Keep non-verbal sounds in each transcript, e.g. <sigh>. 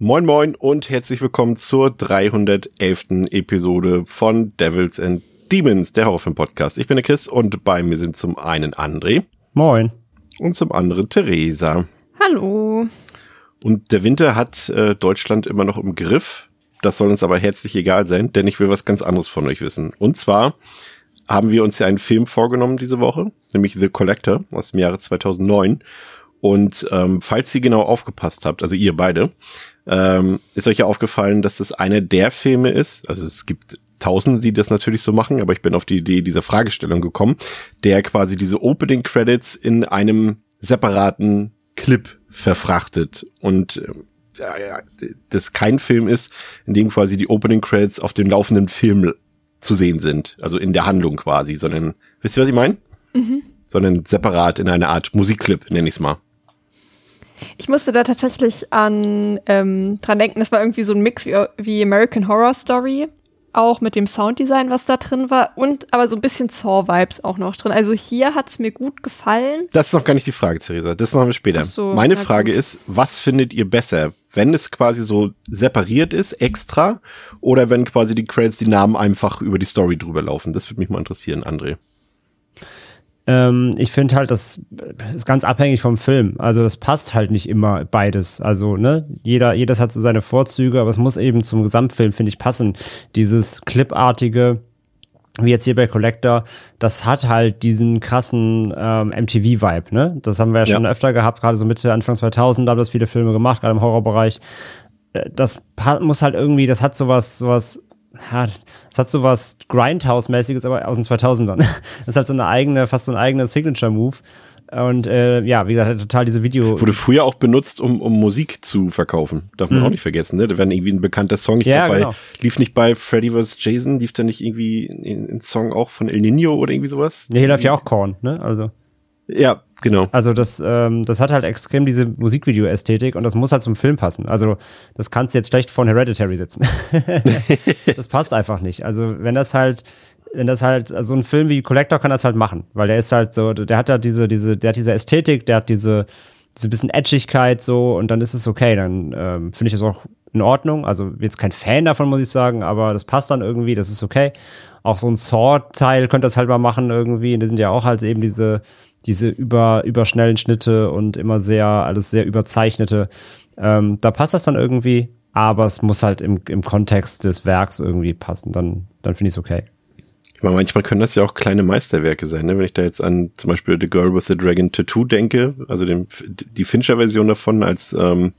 Moin Moin und herzlich willkommen zur 311. Episode von Devils and Demons, der Horrorfilm-Podcast. Ich bin der Chris und bei mir sind zum einen André. Moin. Und zum anderen Theresa. Hallo. Und der Winter hat äh, Deutschland immer noch im Griff. Das soll uns aber herzlich egal sein, denn ich will was ganz anderes von euch wissen. Und zwar haben wir uns ja einen Film vorgenommen diese Woche, nämlich The Collector aus dem Jahre 2009. Und ähm, falls ihr genau aufgepasst habt, also ihr beide, ähm, ist euch ja aufgefallen, dass das einer der Filme ist, also es gibt Tausende, die das natürlich so machen, aber ich bin auf die Idee dieser Fragestellung gekommen, der quasi diese Opening Credits in einem separaten Clip verfrachtet und äh, ja, das kein Film ist, in dem quasi die Opening Credits auf dem laufenden Film zu sehen sind, also in der Handlung quasi, sondern, wisst ihr, was ich meine? Mhm. Sondern separat in einer Art Musikclip, nenne ich es mal. Ich musste da tatsächlich an ähm, dran denken, das war irgendwie so ein Mix wie, wie American Horror Story, auch mit dem Sounddesign, was da drin war, und aber so ein bisschen Saw-Vibes auch noch drin. Also hier hat's mir gut gefallen. Das ist noch gar nicht die Frage, Theresa. Das machen wir später. So, Meine Frage gut. ist, was findet ihr besser? Wenn es quasi so separiert ist, extra, oder wenn quasi die Credits die Namen einfach über die Story drüber laufen? Das würde mich mal interessieren, André. Ähm, ich finde halt, das ist ganz abhängig vom Film. Also das passt halt nicht immer beides. Also, ne, jeder, jedes hat so seine Vorzüge, aber es muss eben zum Gesamtfilm, finde ich, passen. Dieses Clipartige, wie jetzt hier bei Collector, das hat halt diesen krassen ähm, MTV-Vibe, ne? Das haben wir ja schon ja. öfter gehabt, gerade so Mitte, Anfang 2000, da haben das viele Filme gemacht, gerade im Horrorbereich. Äh, das muss halt irgendwie, das hat sowas, sowas ja, das hat so was Grindhouse-mäßiges, aber aus den 2000ern. <laughs> Das halt so eine eigene, fast so ein eigener Signature-Move. Und äh, ja, wie gesagt, total diese Video. Wurde früher auch benutzt, um, um Musik zu verkaufen. Darf man mhm. auch nicht vergessen, ne? Da werden irgendwie ein bekannter Song. Ich ja, glaub, bei, genau. lief nicht bei Freddy vs. Jason, lief da nicht irgendwie ein Song auch von El Nino oder irgendwie sowas? Ja, hier läuft ja auch Korn, ne? Also. Ja, genau. Also das, ähm, das hat halt extrem diese Musikvideo-Ästhetik und das muss halt zum Film passen. Also das kannst du jetzt schlecht von Hereditary sitzen. <laughs> das passt einfach nicht. Also wenn das halt, wenn das halt, also ein Film wie Collector kann das halt machen, weil der ist halt so, der hat ja diese, diese, der hat diese Ästhetik, der hat diese, diese bisschen Edgigkeit so und dann ist es okay. Dann ähm, finde ich das auch in Ordnung. Also jetzt kein Fan davon, muss ich sagen, aber das passt dann irgendwie, das ist okay. Auch so ein Saw-Teil könnte das halt mal machen irgendwie. Und die sind ja auch halt eben diese, diese über, überschnellen Schnitte und immer sehr, alles sehr überzeichnete. Ähm, da passt das dann irgendwie, aber es muss halt im, im Kontext des Werks irgendwie passen. Dann, dann finde ich es okay. Ich manchmal können das ja auch kleine Meisterwerke sein, ne? Wenn ich da jetzt an zum Beispiel The Girl with the Dragon Tattoo denke, also dem, die Fincher-Version davon als ähm,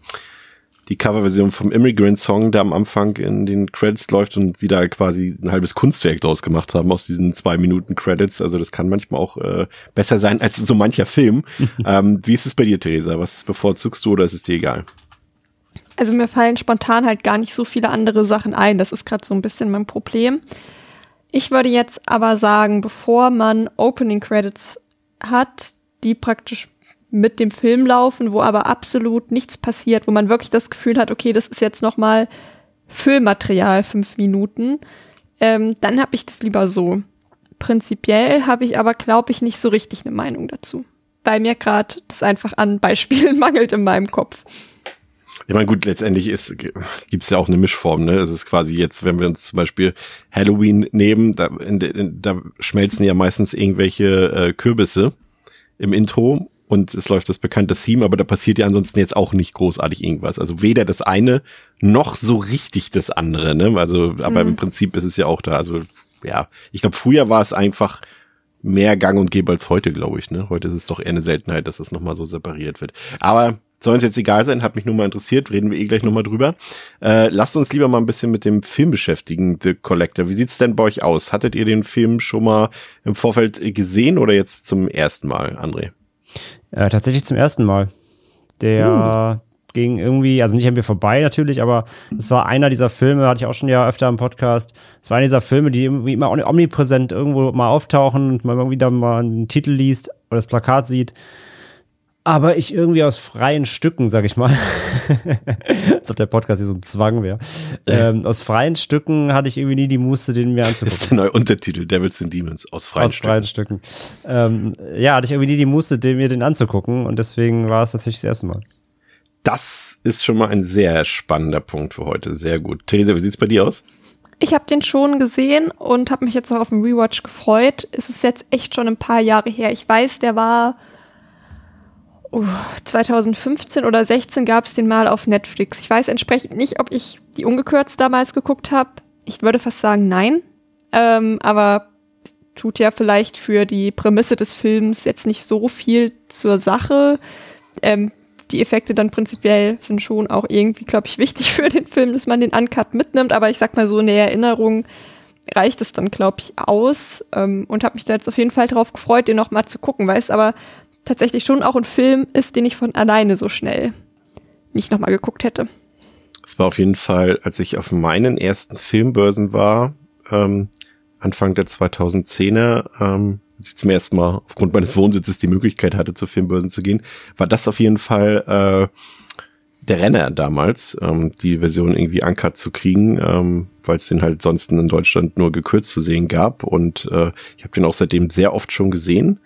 die Coverversion vom Immigrant Song, der am Anfang in den Credits läuft und sie da quasi ein halbes Kunstwerk draus gemacht haben aus diesen zwei Minuten Credits. Also das kann manchmal auch äh, besser sein als so mancher Film. <laughs> ähm, wie ist es bei dir, Theresa? Was bevorzugst du oder ist es dir egal? Also mir fallen spontan halt gar nicht so viele andere Sachen ein. Das ist gerade so ein bisschen mein Problem. Ich würde jetzt aber sagen, bevor man Opening Credits hat, die praktisch mit dem Film laufen, wo aber absolut nichts passiert, wo man wirklich das Gefühl hat, okay, das ist jetzt noch mal Füllmaterial, fünf Minuten, ähm, dann habe ich das lieber so. Prinzipiell habe ich aber, glaube ich, nicht so richtig eine Meinung dazu, weil mir gerade das einfach an Beispielen <laughs> mangelt in meinem Kopf. Ich meine, gut, letztendlich ist, gibt's ja auch eine Mischform, ne? Es ist quasi jetzt, wenn wir uns zum Beispiel Halloween nehmen, da, in, in, da schmelzen ja meistens irgendwelche äh, Kürbisse im Intro und es läuft das bekannte Theme, aber da passiert ja ansonsten jetzt auch nicht großartig irgendwas. Also weder das eine noch so richtig das andere, ne? Also, aber mhm. im Prinzip ist es ja auch da. Also, ja, ich glaube, früher war es einfach mehr Gang und Gäbe als heute, glaube ich, ne? Heute ist es doch eher eine Seltenheit, dass das nochmal so separiert wird. Aber soll uns jetzt egal sein, hat mich nur mal interessiert, reden wir eh gleich nochmal drüber. Äh, lasst uns lieber mal ein bisschen mit dem Film beschäftigen, The Collector. Wie sieht's denn bei euch aus? Hattet ihr den Film schon mal im Vorfeld gesehen oder jetzt zum ersten Mal, André? Äh, tatsächlich zum ersten Mal. Der, uh. ging irgendwie, also nicht an mir vorbei natürlich, aber es war einer dieser Filme, hatte ich auch schon ja öfter im Podcast. Es war einer dieser Filme, die irgendwie immer omnipräsent irgendwo mal auftauchen und man irgendwie da mal einen Titel liest oder das Plakat sieht. Aber ich irgendwie aus freien Stücken, sag ich mal, <laughs> als ob der Podcast hier so ein Zwang wäre, ähm, aus freien Stücken hatte ich irgendwie nie die Muße, den mir anzugucken. Das ist der neue Untertitel, Devils and Demons, aus freien aus freien Stücken. Ähm, ja, hatte ich irgendwie nie die Muße, den mir den anzugucken und deswegen war es natürlich das erste Mal. Das ist schon mal ein sehr spannender Punkt für heute. Sehr gut. Theresa, wie sieht's bei dir aus? Ich habe den schon gesehen und habe mich jetzt auch auf den Rewatch gefreut. Es ist jetzt echt schon ein paar Jahre her. Ich weiß, der war uh, 2015 oder 16 gab es den mal auf Netflix. Ich weiß entsprechend nicht, ob ich die ungekürzt damals geguckt habe. Ich würde fast sagen, nein. Ähm, aber tut ja vielleicht für die Prämisse des Films jetzt nicht so viel zur Sache. Ähm, die Effekte dann prinzipiell sind schon auch irgendwie, glaube ich, wichtig <laughs> für den Film, dass man den Uncut mitnimmt. Aber ich sag mal so, in der Erinnerung reicht es dann, glaube ich, aus. Ähm, und habe mich da jetzt auf jeden Fall drauf gefreut, den noch mal zu gucken, weil es aber tatsächlich schon auch ein Film ist, den ich von alleine so schnell nicht noch mal geguckt hätte. Es war auf jeden Fall, als ich auf meinen ersten Filmbörsen war, ähm, Anfang der 2010er, ähm, als ich zum ersten Mal aufgrund meines Wohnsitzes die Möglichkeit hatte, zu Filmbörsen zu gehen, war das auf jeden Fall äh, der Renner damals, ähm, die Version irgendwie uncut zu kriegen, ähm, weil es den halt sonst in Deutschland nur gekürzt zu sehen gab. Und äh, ich habe den auch seitdem sehr oft schon gesehen.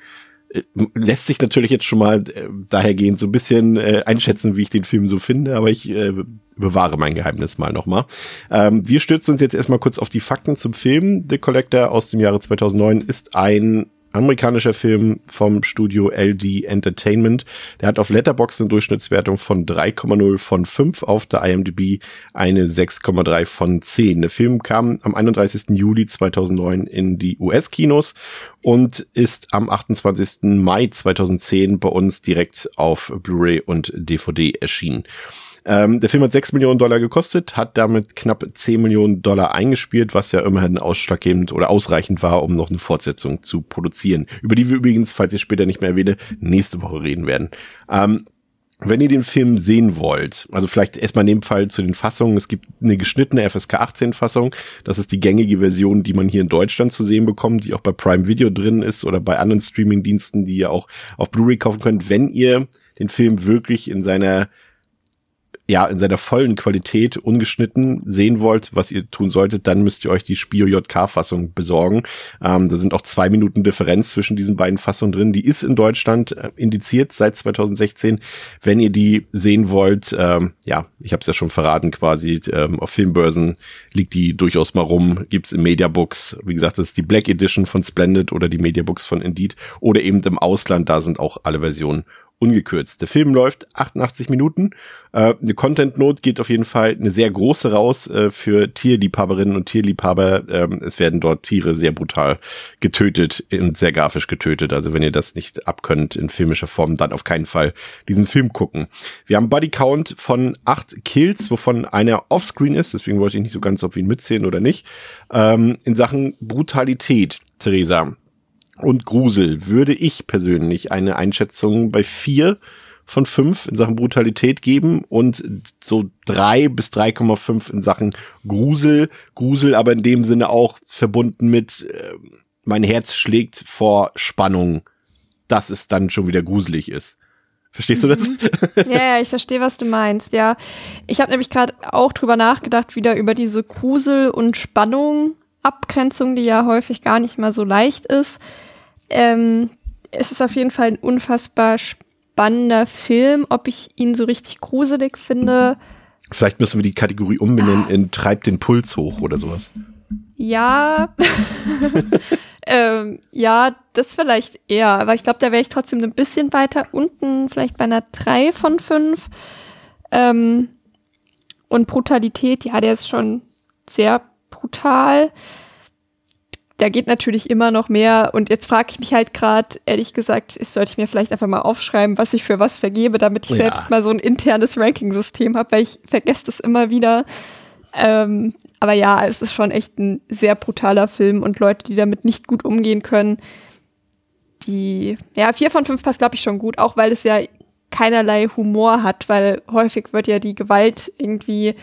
Äh, lässt sich natürlich jetzt schon mal äh, dahergehend so ein bisschen äh, einschätzen, wie ich den Film so finde, aber ich äh, bewahre mein Geheimnis mal nochmal. Ähm, wir stürzen uns jetzt erstmal kurz auf die Fakten zum Film. The Collector aus dem Jahre 2009 ist ein amerikanischer Film vom Studio LD Entertainment. Der hat auf Letterboxd eine Durchschnittswertung von 3,0 von 5, auf der IMDb eine 6,3 von 10. Der Film kam am 31. Juli 2009 in die US-Kinos und ist am 28. Mai 2010 bei uns direkt auf Blu-ray und DVD erschienen. Ähm, der Film hat 6 Millionen Dollar gekostet, hat damit knapp 10 Millionen Dollar eingespielt, was ja immerhin ausschlaggebend oder ausreichend war, um noch eine Fortsetzung zu produzieren. Über die wir übrigens, falls ich später nicht mehr erwähne, nächste Woche reden werden. Ähm, wenn ihr den Film sehen wollt, also vielleicht erstmal in dem Fall zu den Fassungen, es gibt eine geschnittene FSK 18 Fassung, das ist die gängige Version, die man hier in Deutschland zu sehen bekommt, die auch bei Prime Video drin ist oder bei anderen Streaming-Diensten, die ihr auch auf Blu-ray kaufen könnt, wenn ihr den Film wirklich in seiner ja, in seiner vollen Qualität ungeschnitten sehen wollt, was ihr tun solltet, dann müsst ihr euch die Spio JK-Fassung besorgen. Ähm, da sind auch zwei Minuten Differenz zwischen diesen beiden Fassungen drin. Die ist in Deutschland äh, indiziert seit 2016. Wenn ihr die sehen wollt, ähm, ja, ich habe es ja schon verraten quasi, ähm, auf Filmbörsen liegt die durchaus mal rum, gibt's im Mediabooks. Wie gesagt, das ist die Black Edition von Splendid oder die Mediabooks von Indeed oder eben im Ausland, da sind auch alle Versionen ungekürzt. Der Film läuft 88 Minuten. Äh, eine Content Note geht auf jeden Fall eine sehr große raus äh, für Tierliebhaberinnen und Tierliebhaber. Ähm, es werden dort Tiere sehr brutal getötet und sehr grafisch getötet. Also wenn ihr das nicht abkönnt in filmischer Form, dann auf keinen Fall diesen Film gucken. Wir haben Body Count von acht Kills, wovon einer Offscreen ist. Deswegen wollte ich nicht so ganz, ob wir ihn mitzählen oder nicht. Ähm, in Sachen Brutalität, Theresa, und Grusel würde ich persönlich eine Einschätzung bei vier von fünf in Sachen Brutalität geben und so drei bis 3,5 in Sachen Grusel. Grusel aber in dem Sinne auch verbunden mit äh, mein Herz schlägt vor Spannung, dass es dann schon wieder gruselig ist. Verstehst du das? Mhm. Ja, ja, ich verstehe, was du meinst. Ja, ich habe nämlich gerade auch drüber nachgedacht, wieder über diese Grusel- und Spannung Abgrenzung, die ja häufig gar nicht mal so leicht ist. Ähm, es ist auf jeden Fall ein unfassbar spannender Film. Ob ich ihn so richtig gruselig finde. Vielleicht müssen wir die Kategorie umbenennen in Treibt den Puls hoch oder sowas. Ja. <laughs> ähm, ja, das vielleicht eher. Aber ich glaube, da wäre ich trotzdem ein bisschen weiter unten, vielleicht bei einer 3 von 5. Ähm, und Brutalität, ja, der ist schon sehr brutal. Da geht natürlich immer noch mehr. Und jetzt frage ich mich halt gerade, ehrlich gesagt, sollte ich mir vielleicht einfach mal aufschreiben, was ich für was vergebe, damit ich ja. selbst mal so ein internes Ranking-System habe, weil ich vergesse das immer wieder. Ähm, aber ja, es ist schon echt ein sehr brutaler Film und Leute, die damit nicht gut umgehen können, die, ja, vier von fünf passt, glaube ich, schon gut, auch weil es ja keinerlei Humor hat, weil häufig wird ja die Gewalt irgendwie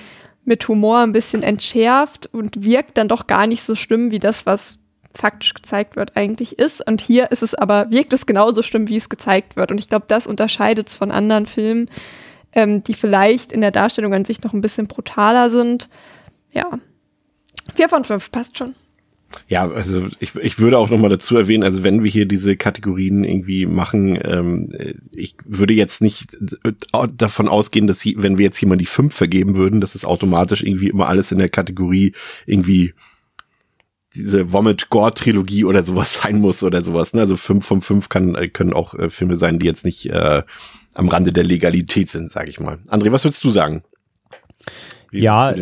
mit Humor ein bisschen entschärft und wirkt dann doch gar nicht so schlimm wie das, was faktisch gezeigt wird, eigentlich ist. Und hier ist es aber, wirkt es genauso schlimm, wie es gezeigt wird. Und ich glaube, das unterscheidet es von anderen Filmen, ähm, die vielleicht in der Darstellung an sich noch ein bisschen brutaler sind. Ja. Vier von fünf, passt schon. Ja, also ich, ich würde auch noch mal dazu erwähnen, also wenn wir hier diese Kategorien irgendwie machen, ähm, ich würde jetzt nicht davon ausgehen, dass sie, wenn wir jetzt jemand die fünf vergeben würden, dass es automatisch irgendwie immer alles in der Kategorie irgendwie diese Vomit-Gore-Trilogie oder sowas <laughs> sein muss oder sowas. Ne? Also fünf von fünf kann, können auch äh, Filme sein, die jetzt nicht äh, am Rande der Legalität sind, sage ich mal. André, was würdest du sagen? Wie ja,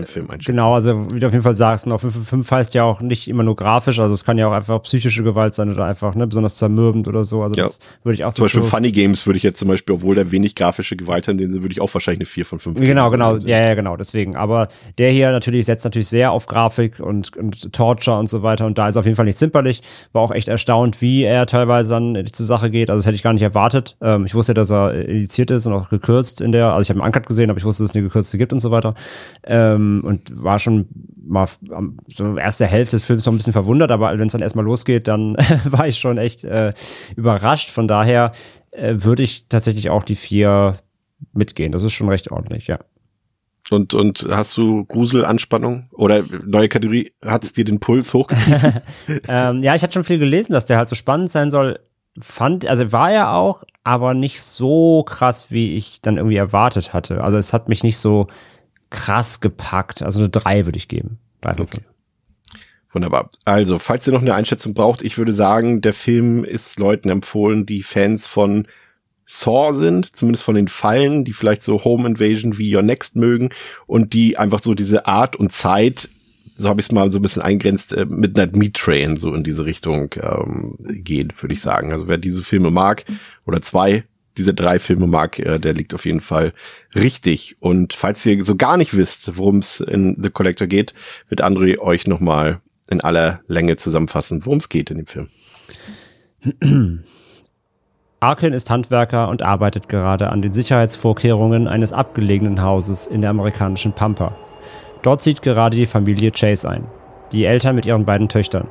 genau, also wie du auf jeden Fall sagst, und auf 5 heißt ja auch nicht immer nur grafisch, also es kann ja auch einfach psychische Gewalt sein oder einfach ne, besonders zermürbend oder so. Also ja. das würde ich auch Zum Beispiel so Funny Games würde ich jetzt zum Beispiel, obwohl der wenig grafische Gewalt hat, den würde ich auch wahrscheinlich eine 4 von 5 Genau, genau, ja, ja, genau, deswegen. Aber der hier natürlich setzt natürlich sehr auf Grafik und, und Torture und so weiter und da ist auf jeden Fall nicht zimperlich. War auch echt erstaunt, wie er teilweise dann zur Sache geht. Also das hätte ich gar nicht erwartet. Ähm, ich wusste ja, dass er indiziert ist und auch gekürzt in der, also ich habe einen Uncut gesehen, aber ich wusste, dass es eine gekürzte gibt und so weiter. Ähm, und war schon mal so erste Hälfte des Films noch ein bisschen verwundert, aber wenn es dann erstmal losgeht, dann <laughs> war ich schon echt äh, überrascht. Von daher äh, würde ich tatsächlich auch die vier mitgehen. Das ist schon recht ordentlich, ja. Und, und hast du Gruselanspannung oder neue Kategorie, hat es dir den Puls hochgetrieben? <laughs> ähm, ja, ich hatte schon viel gelesen, dass der halt so spannend sein soll. Fand, also war er auch, aber nicht so krass, wie ich dann irgendwie erwartet hatte. Also es hat mich nicht so krass gepackt. Also eine 3 würde ich geben. Drei okay. Wunderbar. Also, falls ihr noch eine Einschätzung braucht, ich würde sagen, der Film ist Leuten empfohlen, die Fans von Saw sind, zumindest von den Fallen, die vielleicht so Home Invasion wie Your Next mögen und die einfach so diese Art und Zeit, so habe ich es mal so ein bisschen eingrenzt, äh, Midnight Meat Train so in diese Richtung ähm, gehen, würde ich sagen. Also wer diese Filme mag oder zwei, diese drei Filme mag, äh, der liegt auf jeden Fall richtig. Und falls ihr so gar nicht wisst, worum es in The Collector geht, wird André euch nochmal in aller Länge zusammenfassen, worum es geht in dem Film. Arkin ist Handwerker und arbeitet gerade an den Sicherheitsvorkehrungen eines abgelegenen Hauses in der amerikanischen Pampa. Dort zieht gerade die Familie Chase ein. Die Eltern mit ihren beiden Töchtern.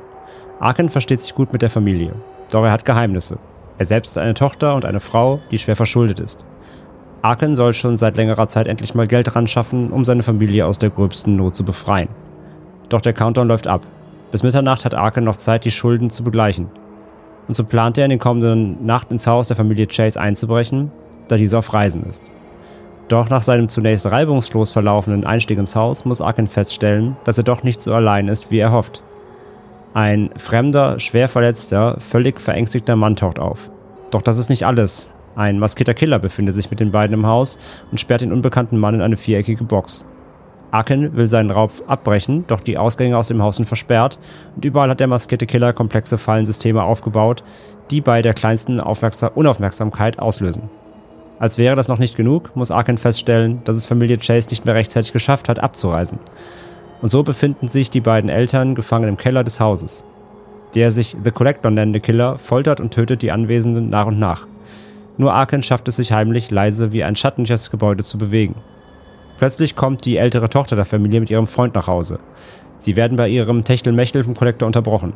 Arkin versteht sich gut mit der Familie, doch er hat Geheimnisse. Er selbst ist eine Tochter und eine Frau, die schwer verschuldet ist. Arken soll schon seit längerer Zeit endlich mal Geld ran schaffen, um seine Familie aus der gröbsten Not zu befreien. Doch der Countdown läuft ab. Bis Mitternacht hat Arken noch Zeit, die Schulden zu begleichen. Und so plant er in den kommenden Nacht ins Haus der Familie Chase einzubrechen, da diese auf Reisen ist. Doch nach seinem zunächst reibungslos verlaufenden Einstieg ins Haus muss Arken feststellen, dass er doch nicht so allein ist, wie er hofft. Ein fremder, schwer verletzter, völlig verängstigter Mann taucht auf. Doch das ist nicht alles. Ein maskierter Killer befindet sich mit den beiden im Haus und sperrt den unbekannten Mann in eine viereckige Box. Aken will seinen Raub abbrechen, doch die Ausgänge aus dem Haus sind versperrt und überall hat der maskierte Killer komplexe Fallensysteme aufgebaut, die bei der kleinsten Aufmerksam Unaufmerksamkeit auslösen. Als wäre das noch nicht genug, muss Aken feststellen, dass es Familie Chase nicht mehr rechtzeitig geschafft hat, abzureisen. Und so befinden sich die beiden Eltern gefangen im Keller des Hauses. Der sich The Collector nennende Killer foltert und tötet die Anwesenden nach und nach. Nur Arken schafft es sich heimlich leise wie ein schattentliches Gebäude zu bewegen. Plötzlich kommt die ältere Tochter der Familie mit ihrem Freund nach Hause. Sie werden bei ihrem Techtelmechtel vom Collector unterbrochen.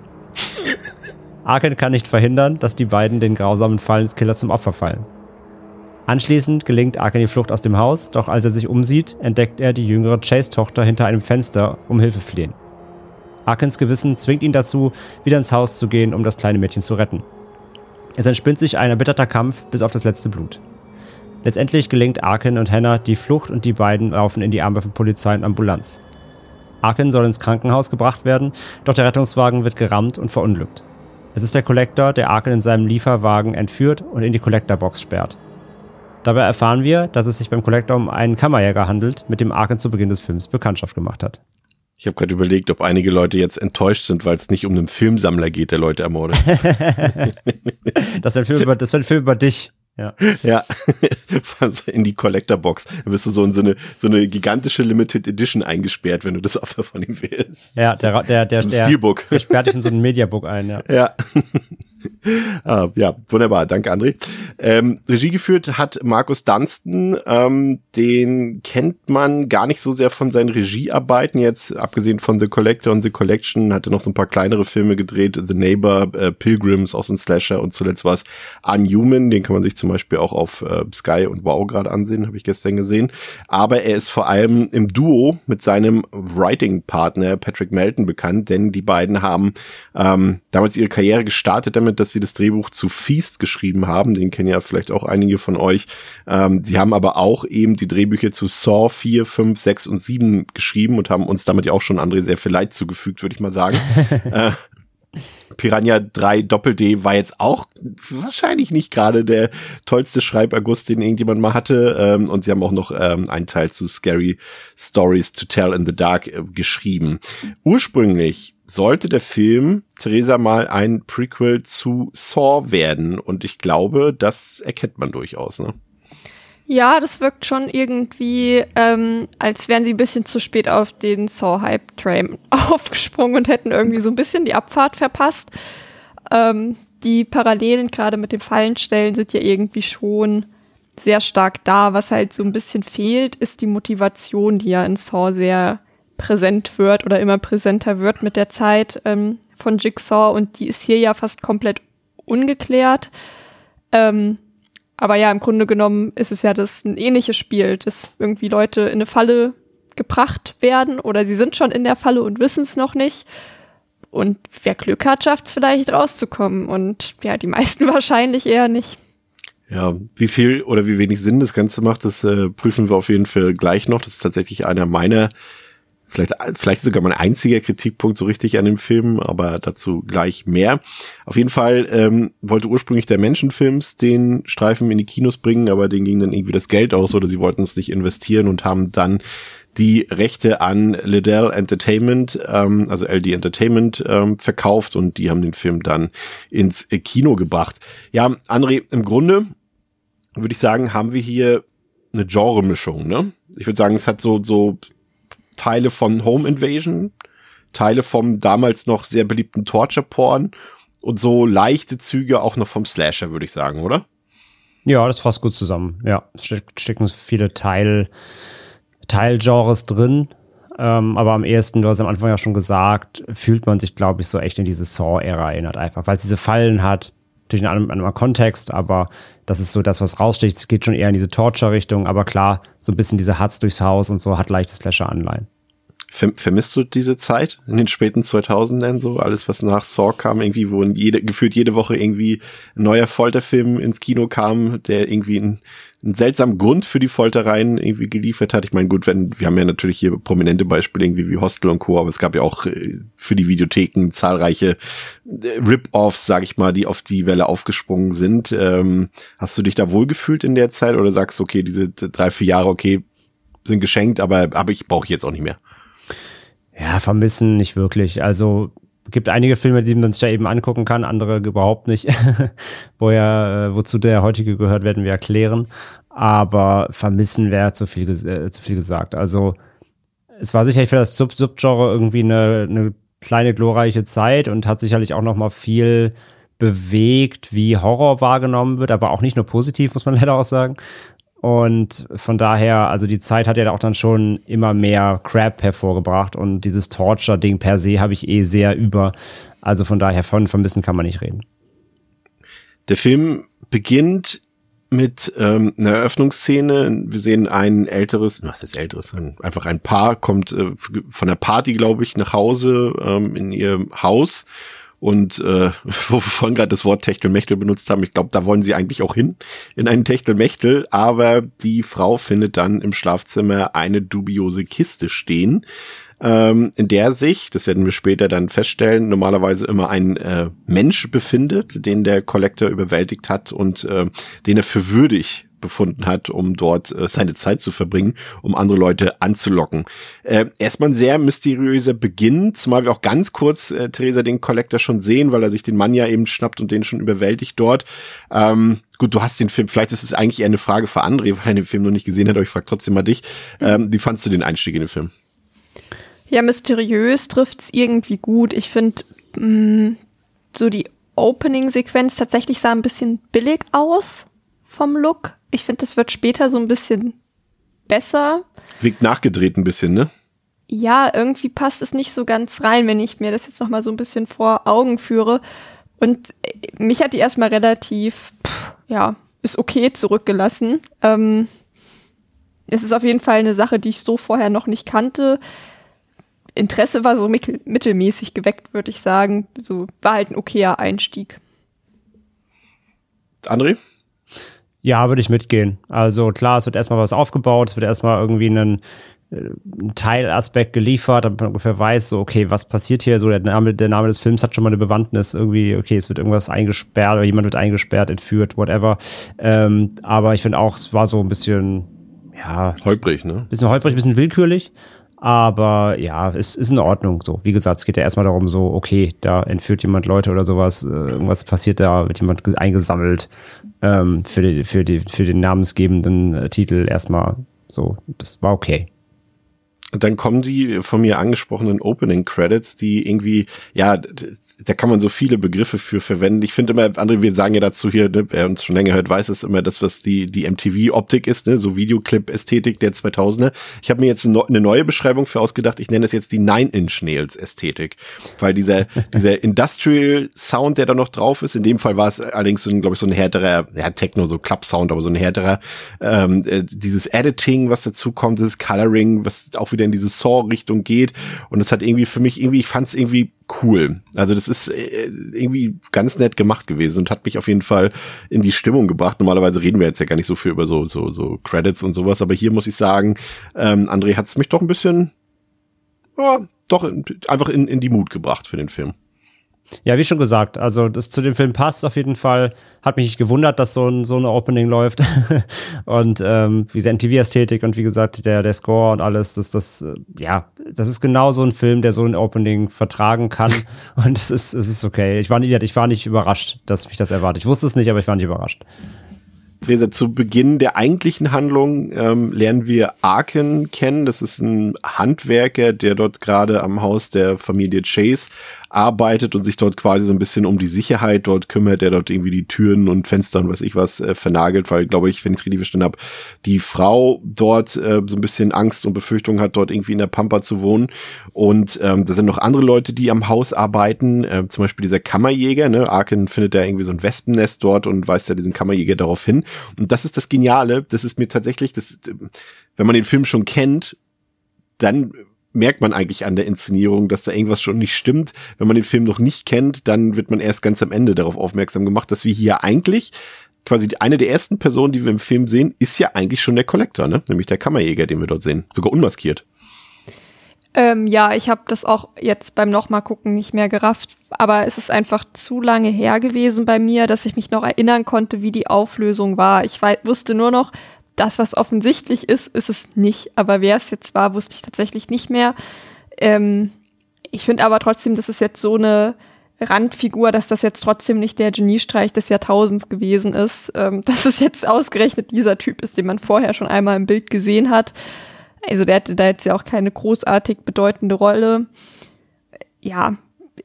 <laughs> Arken kann nicht verhindern, dass die beiden den grausamen Fallen des Killers zum Opfer fallen. Anschließend gelingt Arken die Flucht aus dem Haus, doch als er sich umsieht, entdeckt er die jüngere Chase-Tochter hinter einem Fenster um Hilfe flehen. Arkens Gewissen zwingt ihn dazu, wieder ins Haus zu gehen, um das kleine Mädchen zu retten. Es entspinnt sich ein erbitterter Kampf bis auf das letzte Blut. Letztendlich gelingt Arken und Hannah die Flucht und die beiden laufen in die Arme von Polizei und Ambulanz. Arken soll ins Krankenhaus gebracht werden, doch der Rettungswagen wird gerammt und verunglückt. Es ist der Collector, der Arken in seinem Lieferwagen entführt und in die Collectorbox sperrt. Dabei erfahren wir, dass es sich beim Collector um einen Kammerjäger handelt, mit dem Arken zu Beginn des Films Bekanntschaft gemacht hat. Ich habe gerade überlegt, ob einige Leute jetzt enttäuscht sind, weil es nicht um einen Filmsammler geht, der Leute ermordet. <laughs> das wäre ein, Film über, das wär ein Film über dich. Ja. ja. <laughs> in die Collector-Box. Da bist du so in so eine, so eine gigantische Limited Edition eingesperrt, wenn du das Opfer von ihm willst. Ja, der, der, der, der, Steelbook. der sperrt dich in so ein Mediabook ein, ja. Ja. <laughs> ah, ja, wunderbar. Danke, André. Ähm, Regie geführt hat Markus Dunstan. Ähm, den kennt man gar nicht so sehr von seinen Regiearbeiten jetzt, abgesehen von The Collector und The Collection, hat er noch so ein paar kleinere Filme gedreht. The Neighbor, äh, Pilgrims, auch so ein Slasher und zuletzt war es Unhuman. Den kann man sich zum Beispiel auch auf äh, Sky und Wow gerade ansehen, habe ich gestern gesehen. Aber er ist vor allem im Duo mit seinem Writing-Partner Patrick Melton bekannt, denn die beiden haben ähm, damals ihre Karriere gestartet damit, dass sie das Drehbuch zu Feast geschrieben haben. Den kennen ja vielleicht auch einige von euch. Ähm, sie haben aber auch eben die Drehbücher zu Saw 4, 5, 6 und 7 geschrieben und haben uns damit ja auch schon André sehr viel Leid zugefügt, würde ich mal sagen. <laughs> äh, Piranha 3 Doppel-D war jetzt auch wahrscheinlich nicht gerade der tollste Schreibaugust, den irgendjemand mal hatte. Ähm, und sie haben auch noch ähm, einen Teil zu Scary Stories to Tell in the Dark äh, geschrieben. Ursprünglich sollte der Film Theresa mal ein Prequel zu Saw werden. Und ich glaube, das erkennt man durchaus. Ne? Ja, das wirkt schon irgendwie, ähm, als wären sie ein bisschen zu spät auf den Saw-Hype-Train <laughs> aufgesprungen und hätten irgendwie so ein bisschen die Abfahrt verpasst. Ähm, die Parallelen gerade mit dem Fallenstellen sind ja irgendwie schon sehr stark da. Was halt so ein bisschen fehlt, ist die Motivation, die ja in Saw sehr präsent wird oder immer präsenter wird mit der Zeit ähm, von Jigsaw und die ist hier ja fast komplett ungeklärt. Ähm, aber ja, im Grunde genommen ist es ja das ein ähnliches Spiel, dass irgendwie Leute in eine Falle gebracht werden oder sie sind schon in der Falle und wissen es noch nicht. Und wer Glück hat, schafft es vielleicht rauszukommen. Und ja, die meisten <laughs> wahrscheinlich eher nicht. Ja, wie viel oder wie wenig Sinn das Ganze macht, das äh, prüfen wir auf jeden Fall gleich noch. Das ist tatsächlich einer meiner Vielleicht, vielleicht sogar mein einziger Kritikpunkt so richtig an dem Film, aber dazu gleich mehr. Auf jeden Fall ähm, wollte ursprünglich der Menschenfilms den Streifen in die Kinos bringen, aber denen ging dann irgendwie das Geld aus oder sie wollten es nicht investieren und haben dann die Rechte an Liddell Entertainment, ähm, also LD Entertainment, ähm, verkauft und die haben den Film dann ins Kino gebracht. Ja, André, im Grunde würde ich sagen, haben wir hier eine Genre-Mischung, ne? Ich würde sagen, es hat so, so Teile von Home Invasion, Teile vom damals noch sehr beliebten Torture Porn und so leichte Züge auch noch vom Slasher, würde ich sagen, oder? Ja, das fasst gut zusammen. Ja, stecken viele Teil, Teilgenres drin. Ähm, aber am ehesten, du hast am Anfang ja schon gesagt, fühlt man sich, glaube ich, so echt in diese Saw-Ära erinnert einfach, weil es diese Fallen hat, durch einen anderen Kontext, aber das ist so das, was raussticht. Es geht schon eher in diese Torture-Richtung, aber klar, so ein bisschen diese Hatz durchs Haus und so hat leichte Slasher-Anleihen. Vermisst du diese Zeit in den späten 2000ern so? Alles, was nach Saw kam, irgendwie, wo jede, gefühlt jede Woche irgendwie ein neuer Folterfilm ins Kino kam, der irgendwie einen, einen seltsamen Grund für die Foltereien irgendwie geliefert hat. Ich meine, gut, wenn, wir haben ja natürlich hier prominente Beispiele irgendwie wie Hostel und Co., aber es gab ja auch äh, für die Videotheken zahlreiche äh, Rip-Offs, sag ich mal, die auf die Welle aufgesprungen sind. Ähm, hast du dich da wohlgefühlt in der Zeit oder sagst du, okay, diese drei, vier Jahre, okay, sind geschenkt, aber, aber ich brauche jetzt auch nicht mehr? Ja, vermissen nicht wirklich. Also gibt einige Filme, die man sich da eben angucken kann, andere überhaupt nicht. <laughs> Woher, äh, wozu der heutige gehört, werden wir erklären. Aber vermissen wäre zu viel, äh, zu viel gesagt. Also es war sicherlich für das Sub Subgenre irgendwie eine, eine kleine glorreiche Zeit und hat sicherlich auch noch mal viel bewegt, wie Horror wahrgenommen wird, aber auch nicht nur positiv, muss man <laughs> leider auch sagen. Und von daher, also die Zeit hat ja auch dann schon immer mehr Crap hervorgebracht und dieses Torture-Ding per se habe ich eh sehr über. Also von daher von vermissen kann man nicht reden. Der Film beginnt mit ähm, einer Eröffnungsszene. Wir sehen ein älteres, was ist älteres? Einfach ein Paar kommt äh, von der Party, glaube ich, nach Hause ähm, in ihr Haus und äh, <laughs> wo wir vorhin gerade das Wort Techtelmechtel benutzt haben, ich glaube, da wollen sie eigentlich auch hin, in einen Techtelmechtel, aber die Frau findet dann im Schlafzimmer eine dubiose Kiste stehen, ähm, in der sich, das werden wir später dann feststellen, normalerweise immer ein äh, Mensch befindet, den der Collector überwältigt hat und äh, den er für würdig befunden hat, um dort äh, seine Zeit zu verbringen, um andere Leute anzulocken. Äh, erstmal ein sehr mysteriöser Beginn, zumal wir auch ganz kurz äh, Theresa den Collector schon sehen, weil er sich den Mann ja eben schnappt und den schon überwältigt dort. Ähm, gut, du hast den Film, vielleicht ist es eigentlich eher eine Frage für André, weil er den Film noch nicht gesehen hat, aber ich frage trotzdem mal dich. Ähm, wie fandst du den Einstieg in den Film? Ja, mysteriös trifft's irgendwie gut. Ich finde, mm, so die Opening-Sequenz tatsächlich sah ein bisschen billig aus vom Look. Ich finde, das wird später so ein bisschen besser. Wirkt nachgedreht ein bisschen, ne? Ja, irgendwie passt es nicht so ganz rein, wenn ich mir das jetzt noch mal so ein bisschen vor Augen führe. Und äh, mich hat die erstmal relativ, pff, ja, ist okay zurückgelassen. Ähm, es ist auf jeden Fall eine Sache, die ich so vorher noch nicht kannte. Interesse war so mittel mittelmäßig geweckt, würde ich sagen. So war halt ein okayer Einstieg. André? Ja, würde ich mitgehen. Also klar, es wird erstmal was aufgebaut, es wird erstmal irgendwie einen, äh, ein Teilaspekt geliefert, damit man ungefähr weiß, so, okay, was passiert hier? So, der Name, der Name des Films hat schon mal eine Bewandtnis, irgendwie, okay, es wird irgendwas eingesperrt oder jemand wird eingesperrt, entführt, whatever. Ähm, aber ich finde auch, es war so ein bisschen, ja. Holprig, ne? Bisschen holprig, bisschen willkürlich. Aber ja, es ist in Ordnung so. Wie gesagt, es geht ja erstmal darum, so, okay, da entführt jemand Leute oder sowas, äh, irgendwas passiert da, wird jemand eingesammelt ähm, für, die, für, die, für den namensgebenden äh, Titel erstmal so. Das war okay. Dann kommen die von mir angesprochenen Opening Credits, die irgendwie, ja, da kann man so viele Begriffe für verwenden. Ich finde immer, andere, wir sagen ja dazu hier, ne, wer uns schon länger hört, weiß es immer, das, was die, die MTV-Optik ist, ne, so Videoclip-Ästhetik der 2000er. Ich habe mir jetzt eine neue Beschreibung für ausgedacht. Ich nenne es jetzt die Nine-Inch-Nails-Ästhetik. Weil dieser, <laughs> dieser Industrial-Sound, der da noch drauf ist, in dem Fall war es allerdings so glaube ich, so ein härterer, ja, Techno, so Club-Sound, aber so ein härterer, ähm, äh, dieses Editing, was dazu kommt, dieses Coloring, was auch wieder wieder in diese Saw-Richtung geht. Und es hat irgendwie für mich irgendwie, ich fand es irgendwie cool. Also das ist äh, irgendwie ganz nett gemacht gewesen und hat mich auf jeden Fall in die Stimmung gebracht. Normalerweise reden wir jetzt ja gar nicht so viel über so so so Credits und sowas, aber hier muss ich sagen, ähm, André hat es mich doch ein bisschen, ja, doch einfach in, in die Mut gebracht für den Film. Ja, wie schon gesagt, also das zu dem Film passt auf jeden Fall. Hat mich nicht gewundert, dass so ein, so ein Opening läuft. <laughs> und ähm, diese MTV-Ästhetik und wie gesagt, der, der Score und alles, das, das, äh, ja, das ist genau so ein Film, der so ein Opening vertragen kann. <laughs> und es ist, es ist okay. Ich war, nicht, ich war nicht überrascht, dass mich das erwartet. Ich wusste es nicht, aber ich war nicht überrascht. Theresa, zu Beginn der eigentlichen Handlung ähm, lernen wir Arken kennen. Das ist ein Handwerker, der dort gerade am Haus der Familie Chase arbeitet und sich dort quasi so ein bisschen um die Sicherheit dort kümmert, der dort irgendwie die Türen und Fenster und was ich was äh, vernagelt, weil, glaube ich, wenn ich es richtig verstanden habe, die Frau dort äh, so ein bisschen Angst und Befürchtung hat, dort irgendwie in der Pampa zu wohnen. Und ähm, da sind noch andere Leute, die am Haus arbeiten, äh, zum Beispiel dieser Kammerjäger, ne? Arken findet da irgendwie so ein Wespennest dort und weist ja diesen Kammerjäger darauf hin. Und das ist das Geniale, das ist mir tatsächlich, das, wenn man den Film schon kennt, dann merkt man eigentlich an der Inszenierung, dass da irgendwas schon nicht stimmt. Wenn man den Film noch nicht kennt, dann wird man erst ganz am Ende darauf aufmerksam gemacht, dass wir hier eigentlich quasi eine der ersten Personen, die wir im Film sehen, ist ja eigentlich schon der Kollektor, ne? Nämlich der Kammerjäger, den wir dort sehen. Sogar unmaskiert. Ähm, ja, ich habe das auch jetzt beim nochmal gucken nicht mehr gerafft, aber es ist einfach zu lange her gewesen bei mir, dass ich mich noch erinnern konnte, wie die Auflösung war. Ich wusste nur noch, das, was offensichtlich ist, ist es nicht. Aber wer es jetzt war, wusste ich tatsächlich nicht mehr. Ähm, ich finde aber trotzdem, das ist jetzt so eine Randfigur, dass das jetzt trotzdem nicht der Geniestreich des Jahrtausends gewesen ist. Ähm, <laughs> dass es jetzt ausgerechnet dieser Typ ist, den man vorher schon einmal im Bild gesehen hat. Also der hatte da jetzt ja auch keine großartig bedeutende Rolle. Ja,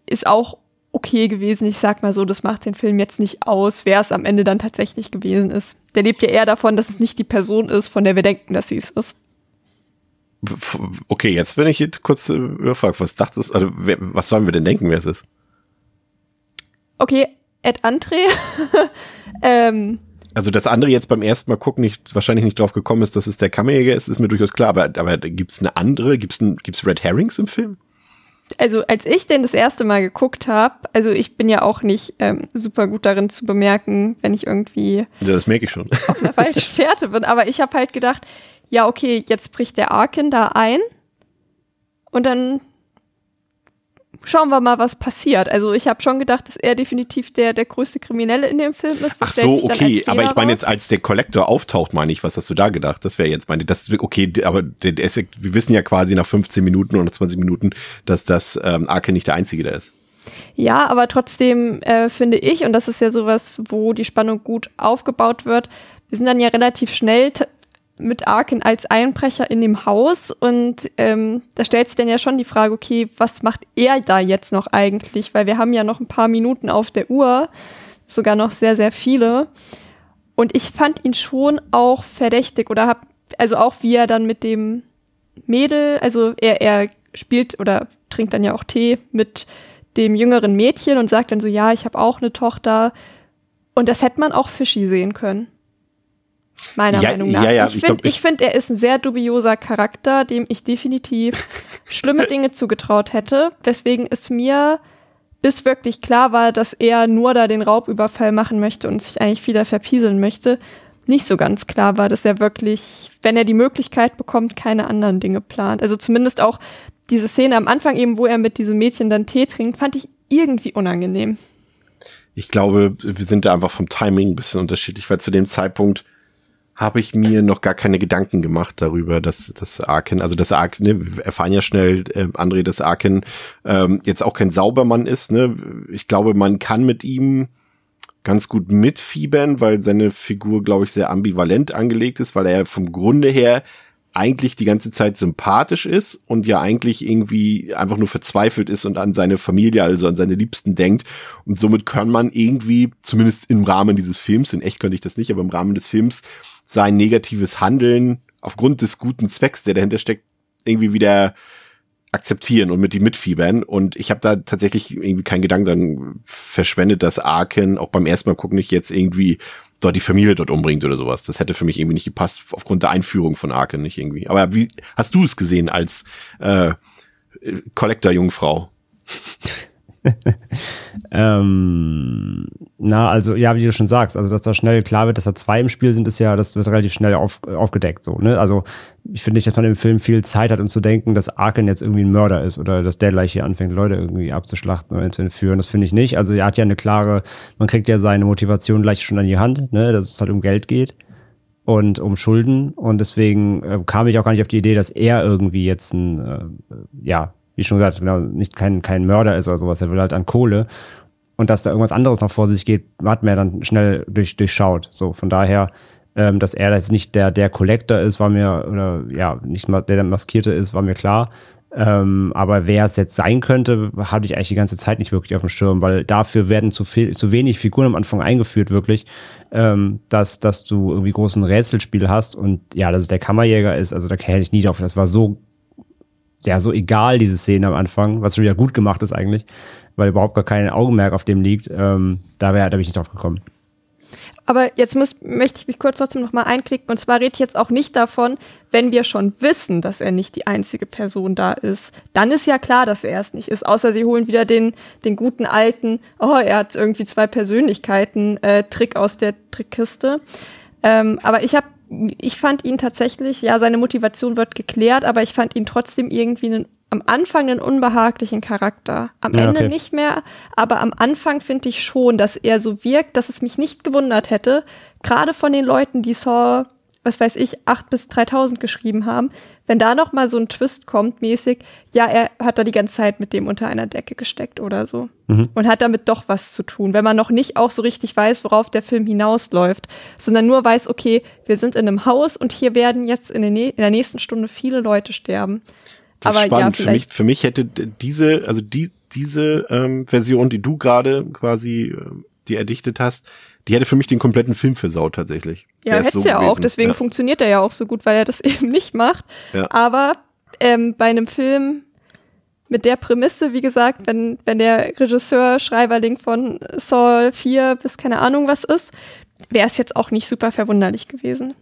ist auch okay gewesen. Ich sag mal so, das macht den Film jetzt nicht aus, wer es am Ende dann tatsächlich gewesen ist. Der lebt ja eher davon, dass es nicht die Person ist, von der wir denken, dass sie es ist. Okay, jetzt bin ich jetzt kurz überfragt. Was dachtest also wer, was sollen wir denn denken, wer es ist? Okay, Ed André. <laughs> ähm, also, dass André jetzt beim ersten Mal gucken nicht, wahrscheinlich nicht drauf gekommen ist, dass es der Kammerjäger ist, ist mir durchaus klar. Aber, aber gibt es eine andere? Gibt es gibt's Red Herrings im Film? Also als ich den das erste Mal geguckt habe, also ich bin ja auch nicht ähm, super gut darin zu bemerken, wenn ich irgendwie ja, das merke ich schon. auf einer falschen Fährte bin, aber ich habe halt gedacht, ja, okay, jetzt bricht der Arkin da ein und dann schauen wir mal, was passiert. Also ich habe schon gedacht, dass er definitiv der, der größte Kriminelle in dem Film ist. Das Ach so, okay, aber ich meine jetzt, als der Kollektor auftaucht, meine ich, was hast du da gedacht? Das wäre jetzt meine, das okay, aber der ist, wir wissen ja quasi nach 15 Minuten oder 20 Minuten, dass das ähm, Arke nicht der Einzige da ist. Ja, aber trotzdem äh, finde ich, und das ist ja sowas, wo die Spannung gut aufgebaut wird, wir sind dann ja relativ schnell mit Arkin als Einbrecher in dem Haus und ähm, da stellt sich dann ja schon die Frage, okay, was macht er da jetzt noch eigentlich? Weil wir haben ja noch ein paar Minuten auf der Uhr, sogar noch sehr, sehr viele. Und ich fand ihn schon auch verdächtig oder hab, also auch wie er dann mit dem Mädel, also er, er spielt oder trinkt dann ja auch Tee mit dem jüngeren Mädchen und sagt dann so, ja, ich habe auch eine Tochter. Und das hätte man auch fishy sehen können. Meiner Ja, Meinung nach. ja, ja, ich finde, find, er ist ein sehr dubioser Charakter, dem ich definitiv <laughs> schlimme Dinge zugetraut hätte. Weswegen es mir bis wirklich klar war, dass er nur da den Raubüberfall machen möchte und sich eigentlich wieder verpieseln möchte, nicht so ganz klar war, dass er wirklich, wenn er die Möglichkeit bekommt, keine anderen Dinge plant. Also zumindest auch diese Szene am Anfang eben, wo er mit diesem Mädchen dann Tee trinkt, fand ich irgendwie unangenehm. Ich glaube, wir sind da einfach vom Timing ein bisschen unterschiedlich, weil zu dem Zeitpunkt habe ich mir noch gar keine Gedanken gemacht darüber, dass das Arken, also das Arken, ne, wir erfahren ja schnell, äh, André, dass Arken ähm, jetzt auch kein Saubermann ist. Ne? Ich glaube, man kann mit ihm ganz gut mitfiebern, weil seine Figur, glaube ich, sehr ambivalent angelegt ist, weil er vom Grunde her eigentlich die ganze Zeit sympathisch ist und ja eigentlich irgendwie einfach nur verzweifelt ist und an seine Familie, also an seine Liebsten denkt. Und somit kann man irgendwie, zumindest im Rahmen dieses Films, in echt könnte ich das nicht, aber im Rahmen des Films, sein negatives Handeln aufgrund des guten Zwecks, der dahinter steckt, irgendwie wieder akzeptieren und mit ihm mitfiebern. Und ich habe da tatsächlich irgendwie keinen Gedanken dann verschwendet, dass Arken auch beim ersten Mal gucken nicht jetzt irgendwie dort die Familie dort umbringt oder sowas. Das hätte für mich irgendwie nicht gepasst, aufgrund der Einführung von Arken nicht irgendwie. Aber wie hast du es gesehen als äh, Collector-Jungfrau? <laughs> <laughs> Ähm, na, also ja, wie du schon sagst, also dass da schnell klar wird, dass da zwei im Spiel sind, ist ja, das wird relativ schnell auf, aufgedeckt. So, ne? Also ich finde nicht, dass man im Film viel Zeit hat, um zu denken, dass Arken jetzt irgendwie ein Mörder ist oder dass der gleich hier anfängt, Leute irgendwie abzuschlachten oder zu entführen. Das finde ich nicht. Also er hat ja eine klare, man kriegt ja seine Motivation gleich schon an die Hand, ne? dass es halt um Geld geht und um Schulden. Und deswegen äh, kam ich auch gar nicht auf die Idee, dass er irgendwie jetzt ein, äh, ja, wie schon gesagt, genau, nicht kein, kein Mörder ist oder sowas. Er will halt an Kohle. Und dass da irgendwas anderes noch vor sich geht, hat mir dann schnell durch, durchschaut. So, von daher, ähm, dass er jetzt nicht der, der Collector ist, war mir, oder ja, nicht mal der, der Maskierte ist, war mir klar. Ähm, aber wer es jetzt sein könnte, hatte ich eigentlich die ganze Zeit nicht wirklich auf dem Schirm, weil dafür werden zu viel, zu wenig Figuren am Anfang eingeführt, wirklich, ähm, dass, dass du irgendwie großen Rätselspiel hast und ja, dass es der Kammerjäger ist, also da käme ich nie drauf. Das war so, ja, so egal, diese Szene am Anfang, was schon wieder gut gemacht ist eigentlich, weil überhaupt gar kein Augenmerk auf dem liegt. Ähm, da wäre, da bin ich nicht drauf gekommen. Aber jetzt muss, möchte ich mich kurz trotzdem noch mal einklicken. Und zwar rede ich jetzt auch nicht davon, wenn wir schon wissen, dass er nicht die einzige Person da ist. Dann ist ja klar, dass er es nicht ist. Außer sie holen wieder den, den guten alten, oh, er hat irgendwie zwei Persönlichkeiten, äh, Trick aus der Trickkiste. Ähm, aber ich habe, ich fand ihn tatsächlich, ja, seine Motivation wird geklärt, aber ich fand ihn trotzdem irgendwie einen, am Anfang einen unbehaglichen Charakter. Am Ja, Ende okay. nicht mehr, aber am Anfang finde ich schon, dass er so wirkt, dass es mich nicht gewundert hätte, gerade von den Leuten, die Saw, was weiß ich, 8 bis 3000 geschrieben haben, wenn da noch mal so ein Twist kommt, mäßig, ja, er hat da die ganze Zeit mit dem unter einer Decke gesteckt oder so Mhm. und hat damit doch was zu tun, wenn man noch nicht auch so richtig weiß, worauf der Film hinausläuft, sondern nur weiß, okay, wir sind in einem Haus und hier werden jetzt in, in der nächsten Stunde viele Leute sterben. Das Aber ist spannend. ja, für, mich, für mich hätte diese, also die, diese ähm, Version, die du gerade quasi äh, die erdichtet hast, die hätte für mich den kompletten Film versaut tatsächlich. Ja, hätte so ja auch. gewesen. Deswegen ja. funktioniert er ja auch so gut, weil er das <laughs> eben nicht macht. Ja. Aber ähm, bei einem Film mit der Prämisse, wie gesagt, wenn, wenn der Regisseur Schreiberling von Saw 4 bis keine Ahnung was ist, wäre es jetzt auch nicht super verwunderlich gewesen.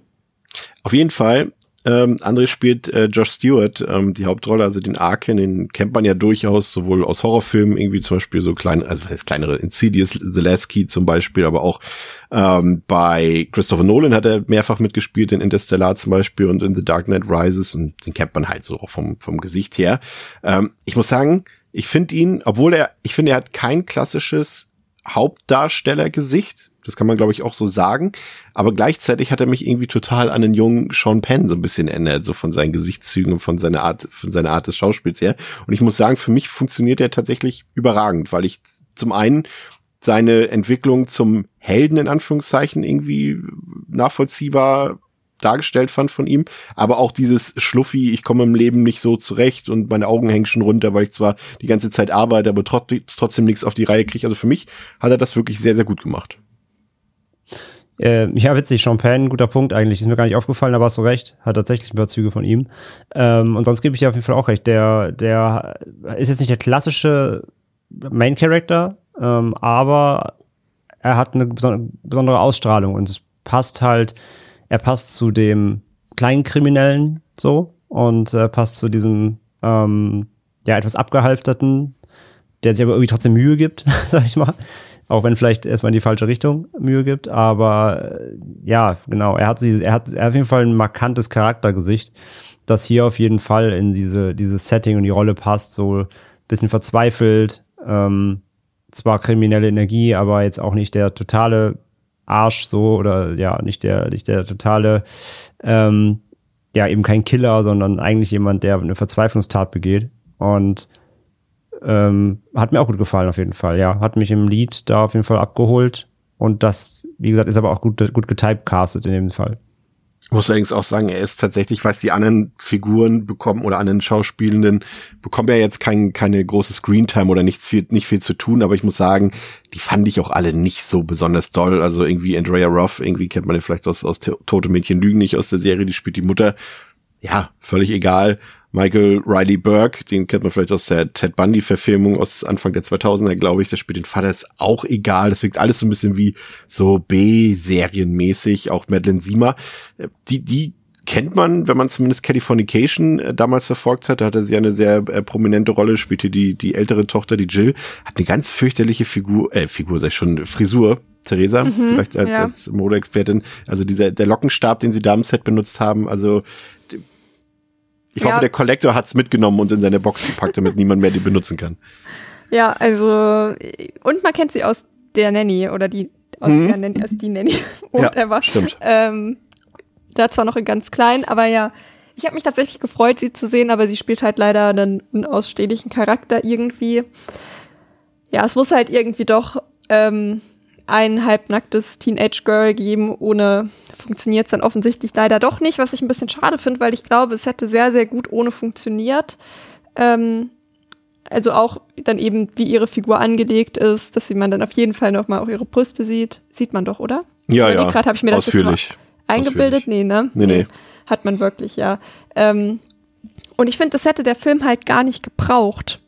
Auf jeden Fall. Ähm, André spielt äh, Josh Stewart ähm, die Hauptrolle, also den Arkin, den kennt man ja durchaus sowohl aus Horrorfilmen, irgendwie zum Beispiel so kleine, also was heißt kleinere, Insidious, The Last Key zum Beispiel, aber auch ähm, bei Christopher Nolan hat er mehrfach mitgespielt, in Interstellar zum Beispiel und in The Dark Knight Rises und den kennt man halt so auch vom, vom Gesicht her. Ähm, ich muss sagen, ich finde ihn, obwohl er, ich finde, er hat kein klassisches Hauptdarstellergesicht. Das kann man, glaube ich, auch so sagen. Aber gleichzeitig hat er mich irgendwie total an den jungen Sean Penn so ein bisschen erinnert, so von seinen Gesichtszügen und von seiner Art, von seiner Art des Schauspiels her. Und ich muss sagen, für mich funktioniert er tatsächlich überragend, weil ich zum einen seine Entwicklung zum Helden in Anführungszeichen irgendwie nachvollziehbar dargestellt fand von ihm, aber auch dieses Schluffi, ich komme im Leben nicht so zurecht und meine Augen hängen schon runter, weil ich zwar die ganze Zeit arbeite, aber trotzdem nichts auf die Reihe kriege. Also für mich hat er das wirklich sehr, sehr gut gemacht. Äh, ja, witzig, Penn, guter Punkt eigentlich. Ist mir gar nicht aufgefallen, aber hast du recht. Hat tatsächlich ein paar Züge von ihm. Ähm, und sonst gebe ich dir auf jeden Fall auch recht. Der, der ist jetzt nicht der klassische Main Character, ähm, aber er hat eine besondere Ausstrahlung und es passt halt, er passt zu dem kleinen Kriminellen so und äh, passt zu diesem ähm, ja etwas abgehalfterten, der sich aber irgendwie trotzdem Mühe gibt, <laughs> sag ich mal. Auch wenn vielleicht erstmal in die falsche Richtung Mühe gibt, aber äh, ja, genau, er hat, er hat, auf jeden Fall ein markantes Charaktergesicht, das hier auf jeden Fall in diese, dieses Setting und die Rolle passt, so bisschen verzweifelt, ähm, zwar kriminelle Energie, aber jetzt auch nicht der totale Arsch so oder ja, nicht der, nicht der totale, ähm, ja, eben kein Killer, sondern eigentlich jemand, der eine Verzweiflungstat begeht. Und ähm, hat mir auch gut gefallen, auf jeden Fall. Ja, hat mich im Lied da auf jeden Fall abgeholt. Und das, wie gesagt, ist aber auch gut, gut getypecastet in dem Fall. Muss allerdings auch sagen, er ist tatsächlich, was die anderen Figuren bekommen oder anderen Schauspielenden, bekommen ja jetzt kein, keine große Screentime oder nichts viel, nicht viel zu tun, aber ich muss sagen, die fand ich auch alle nicht so besonders toll. Also irgendwie Andrea Ruff, irgendwie kennt man den vielleicht aus, aus Tote Mädchen Lügen nicht aus der Serie, die spielt die Mutter. Ja, völlig egal. Michael Riley Burke, den kennt man vielleicht aus der Ted Bundy-Verfilmung aus Anfang der 2000er, glaube ich. Der spielt den Vater, ist auch egal. Das wirkt alles so ein bisschen wie so B-Serienmäßig. Auch Madeline Siemer. Die, die kennt man, wenn man zumindest Californication äh, damals verfolgt hat. Da hatte sie eine sehr äh, prominente Rolle, spielte die, die ältere Tochter, die Jill. Hat eine ganz fürchterliche Figur, äh, Figur, ich schon, Frisur. Theresa, mhm, vielleicht als, ja. als Modeexpertin. Also dieser, der Lockenstab, den sie da im Set benutzt haben, also ich ja. hoffe, der Collector hat's mitgenommen und in seine Box gepackt, damit niemand mehr die benutzen kann. Ja, also, und man kennt sie aus der Nanny oder die, aus mhm. der Nanny, aus die Nanny. <laughs> Und ja, er war, stimmt. Ähm, da zwar noch in ganz klein, aber ja, ich habe mich tatsächlich gefreut, sie zu sehen, aber sie spielt halt leider einen unausstehlichen Charakter irgendwie. Ja, es muss halt irgendwie doch ähm, ein halbnacktes Teenage-Girl geben, ohne funktioniert es dann offensichtlich leider doch nicht, was ich ein bisschen schade finde, weil ich glaube, es hätte sehr, sehr gut ohne funktioniert. Ähm, also auch dann eben, wie ihre Figur angelegt ist, dass man dann auf jeden Fall nochmal auch ihre Brüste sieht. Sieht man doch, oder? Ja, ja. Gerade habe ich mir das Ausführlich. jetzt eingebildet. Ausführlich. Nee, ne? Nee, nee. Hat man wirklich, ja. Ähm, und ich finde, das hätte der Film halt gar nicht gebraucht.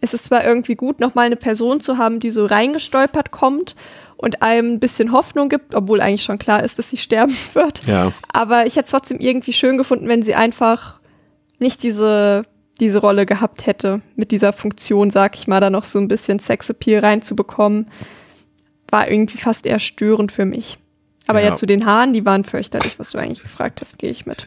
Es ist zwar irgendwie gut, nochmal eine Person zu haben, die so reingestolpert kommt und einem ein bisschen Hoffnung gibt, obwohl eigentlich schon klar ist, dass sie <laughs> sterben wird. Ja. Aber ich hätte es trotzdem irgendwie schön gefunden, wenn sie einfach nicht diese, diese Rolle gehabt hätte, mit dieser Funktion, sag ich mal, da noch so ein bisschen Sexappeal reinzubekommen. War irgendwie fast eher störend für mich. Aber ja. ja, zu den Haaren, die waren fürchterlich, was du eigentlich gefragt hast, gehe ich mit.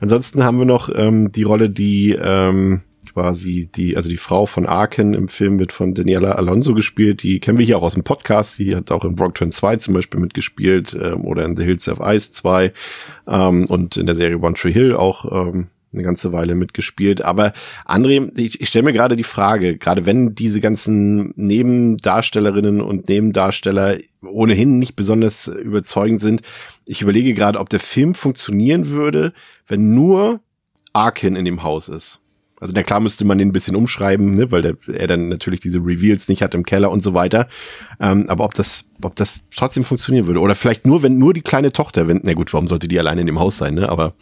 Ansonsten haben wir noch ähm, die Rolle, die ähm, quasi die, also die Frau von Arken im Film wird von Daniela Alonso gespielt. Die kennen wir hier auch aus dem Podcast. Die hat auch in Brockturn 2 zum Beispiel mitgespielt ähm, oder in The Hills of Ice 2 ähm, und in der Serie One Tree Hill auch ähm, eine ganze Weile mitgespielt. Aber André, ich, ich stelle mir gerade die Frage, gerade wenn diese ganzen Nebendarstellerinnen und Nebendarsteller ohnehin nicht besonders überzeugend sind, ich überlege gerade, ob der Film funktionieren würde, wenn nur Arkin in dem Haus ist. Also na klar müsste man den ein bisschen umschreiben, ne, weil der, er dann natürlich diese Reveals nicht hat im Keller und so weiter. Ähm, aber ob das, ob das trotzdem funktionieren würde. Oder vielleicht nur, wenn nur die kleine Tochter, wenn, na gut, warum sollte die alleine in dem Haus sein, ne? Aber.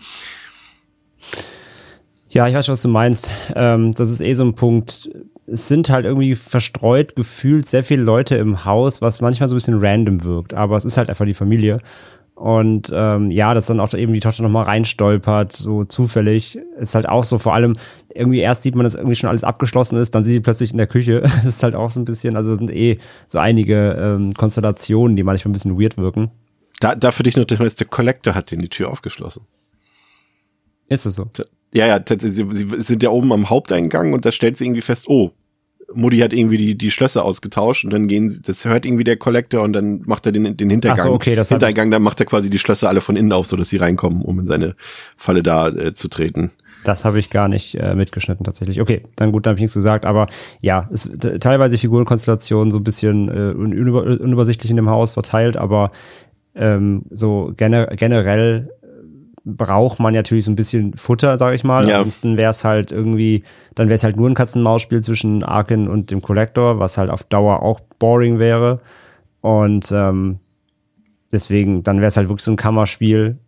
Ja, ich weiß schon, was du meinst. Ähm, das ist eh so ein Punkt. Es sind halt irgendwie verstreut gefühlt sehr viele Leute im Haus, was manchmal so ein bisschen random wirkt. Aber es ist halt einfach die Familie. Und ähm, ja, dass dann auch eben die Tochter nochmal reinstolpert, so zufällig, ist halt auch so, vor allem irgendwie erst sieht man, dass irgendwie schon alles abgeschlossen ist, dann sieht sie plötzlich in der Küche. <laughs> Das ist halt auch so ein bisschen, also sind eh so einige ähm, Konstellationen, die manchmal ein bisschen weird wirken. Da, da für dich noch, der Collector hat den die Tür aufgeschlossen. Ist es so? Ja, ja, sie, sie sind ja oben am Haupteingang und da stellt sie irgendwie fest, oh, Mutti hat irgendwie die, die Schlösser ausgetauscht und dann gehen sie, das hört irgendwie der Collector und dann macht er den, den Hintergang. Ach so, okay, das Hintergang, dann macht er quasi die Schlösser alle von innen auf, so dass sie reinkommen, um in seine Falle da äh, zu treten. Das habe ich gar nicht äh, mitgeschnitten tatsächlich. Okay, dann gut, dann habe ich nichts gesagt, aber ja, es teilweise Figurenkonstellationen so ein bisschen äh, unüber, unübersichtlich in dem Haus verteilt, aber ähm, so gener generell braucht man natürlich so ein bisschen Futter, sag ich mal. Ja. Ansonsten wäre es halt irgendwie, dann wäre es halt nur ein Katz-und-Maus-Spiel zwischen Arkin und dem Collector, was halt auf Dauer auch boring wäre. Und ähm, deswegen, dann wäre es halt wirklich so ein Kammerspiel.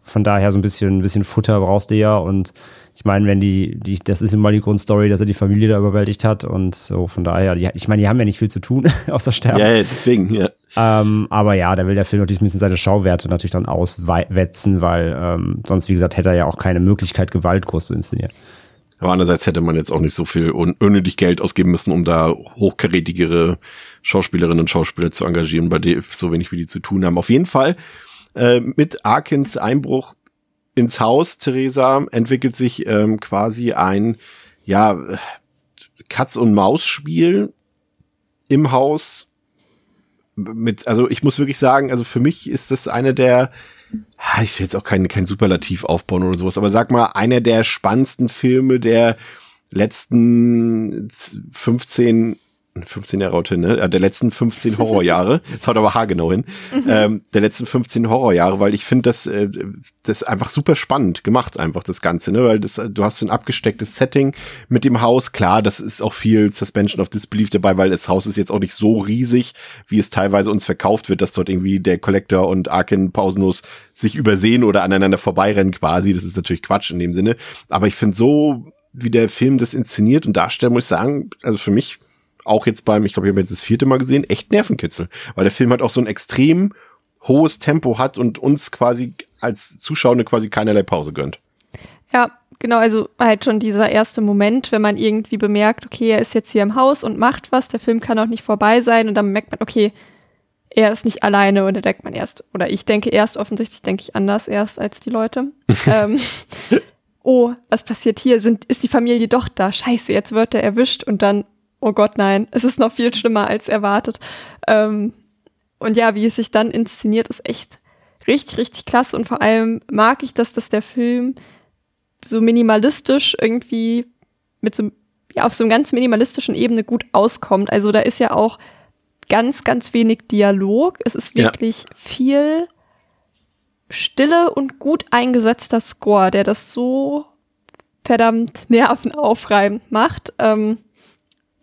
Von daher so ein bisschen, ein bisschen Futter brauchst du ja. Und ich meine, wenn die, die, das ist immer die Grundstory, dass er die Familie da überwältigt hat. Und so, von daher, die, ich meine, die haben ja nicht viel zu tun, <laughs> außer sterben. Ja, ja, deswegen, ja. Ähm, aber ja, da will der Film natürlich ein bisschen seine Schauwerte natürlich dann auswetzen, weil ähm, sonst, wie gesagt, hätte er ja auch keine Möglichkeit, Gewalt groß zu inszenieren. Aber andererseits hätte man jetzt auch nicht so viel un unnötig Geld ausgeben müssen, um da hochkarätigere Schauspielerinnen und Schauspieler zu engagieren, bei denen so wenig wie die zu tun haben. Auf jeden Fall äh, mit Arkins Einbruch ins Haus, Theresa, entwickelt sich ähm, quasi ein ja Katz und Maus Spiel im Haus mit also ich muss wirklich sagen, also für mich ist das eine der ich will jetzt auch kein, kein Superlativ aufbauen oder sowas, aber sag mal, einer der spannendsten Filme der letzten 15, 15 Jahre heute, ne? Ja, Der letzten 15 Horrorjahre. <laughs> Das haut aber haargenau hin. Ähm, der letzten 15 Horrorjahre, weil ich finde das, äh, das einfach super spannend gemacht, einfach das Ganze, ne? Weil das, du hast ein abgestecktes Setting mit dem Haus. Klar, das ist auch viel Suspension of Disbelief dabei, weil das Haus ist jetzt auch nicht so riesig, wie es teilweise uns verkauft wird, dass dort irgendwie der Collector und Arkin pausenlos sich übersehen oder aneinander vorbeirennen quasi. Das ist natürlich Quatsch in dem Sinne. Aber ich finde so, wie der Film das inszeniert und darstellt, muss ich sagen, also für mich auch jetzt beim, ich glaube, ich habe jetzt das vierte Mal gesehen, echt Nervenkitzel. Weil der Film halt auch so ein extrem hohes Tempo hat und uns quasi als Zuschauer quasi keinerlei Pause gönnt. Ja, genau, also halt schon dieser erste Moment, wenn man irgendwie bemerkt, okay, er ist jetzt hier im Haus und macht was, der Film kann auch nicht vorbei sein und dann merkt man, okay, er ist nicht alleine und dann denkt man erst, oder ich denke erst, offensichtlich denke ich anders erst als die Leute. <laughs> ähm, oh, was passiert hier? Sind, ist die Familie doch da? Scheiße, jetzt wird er erwischt und dann, oh Gott, nein, es ist noch viel schlimmer als erwartet. Ähm, und ja, wie es sich dann inszeniert, ist echt richtig, richtig klasse. Und vor allem mag ich das, dass der Film so minimalistisch irgendwie mit so, ja, auf so einem ganz minimalistischen Ebene gut auskommt. Also da ist ja auch ganz, ganz wenig Dialog. Es ist Ja. wirklich viel Stille und gut eingesetzter Score, der das so verdammt nervenaufreibend macht. Ähm,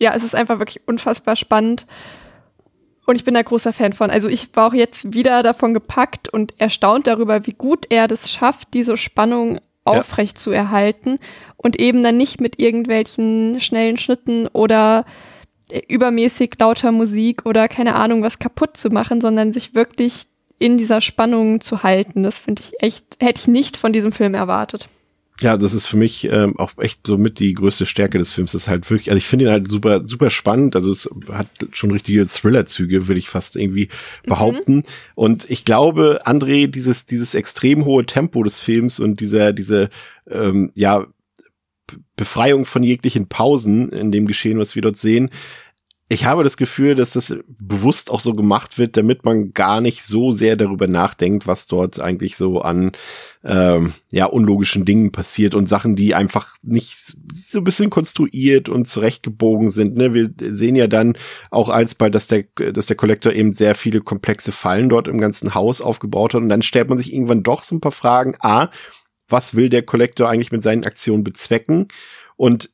ja, es ist einfach wirklich unfassbar spannend. Und ich bin da großer Fan von. Also ich war auch jetzt wieder davon gepackt und erstaunt darüber, wie gut er das schafft, diese Spannung aufrecht zu erhalten und eben dann nicht mit irgendwelchen schnellen Schnitten oder äh, übermäßig lauter Musik oder keine Ahnung was kaputt zu machen, sondern sich wirklich in dieser Spannung zu halten. Das finde ich echt, hätte ich nicht von diesem Film erwartet. Ja, das ist für mich ähm, auch echt so mit die größte Stärke des Films. Das ist halt wirklich, also ich finde ihn halt super, super spannend. Also es hat schon richtige Thriller-Züge, würde ich fast irgendwie behaupten. Und ich glaube, André, dieses, dieses extrem hohe Tempo des Films und dieser, diese, ähm, ja, Befreiung von jeglichen Pausen in dem Geschehen, was wir dort sehen, ich habe das Gefühl, dass das bewusst auch so gemacht wird, damit man gar nicht so sehr darüber nachdenkt, was dort eigentlich so an ähm, ja unlogischen Dingen passiert und Sachen, die einfach nicht so ein bisschen konstruiert und zurechtgebogen sind. Ne? Wir sehen ja dann auch alsbald, dass der dass der Kollektor eben sehr viele komplexe Fallen dort im ganzen Haus aufgebaut hat und dann stellt man sich irgendwann doch so ein paar Fragen. A, was will der Kollektor eigentlich mit seinen Aktionen bezwecken? Und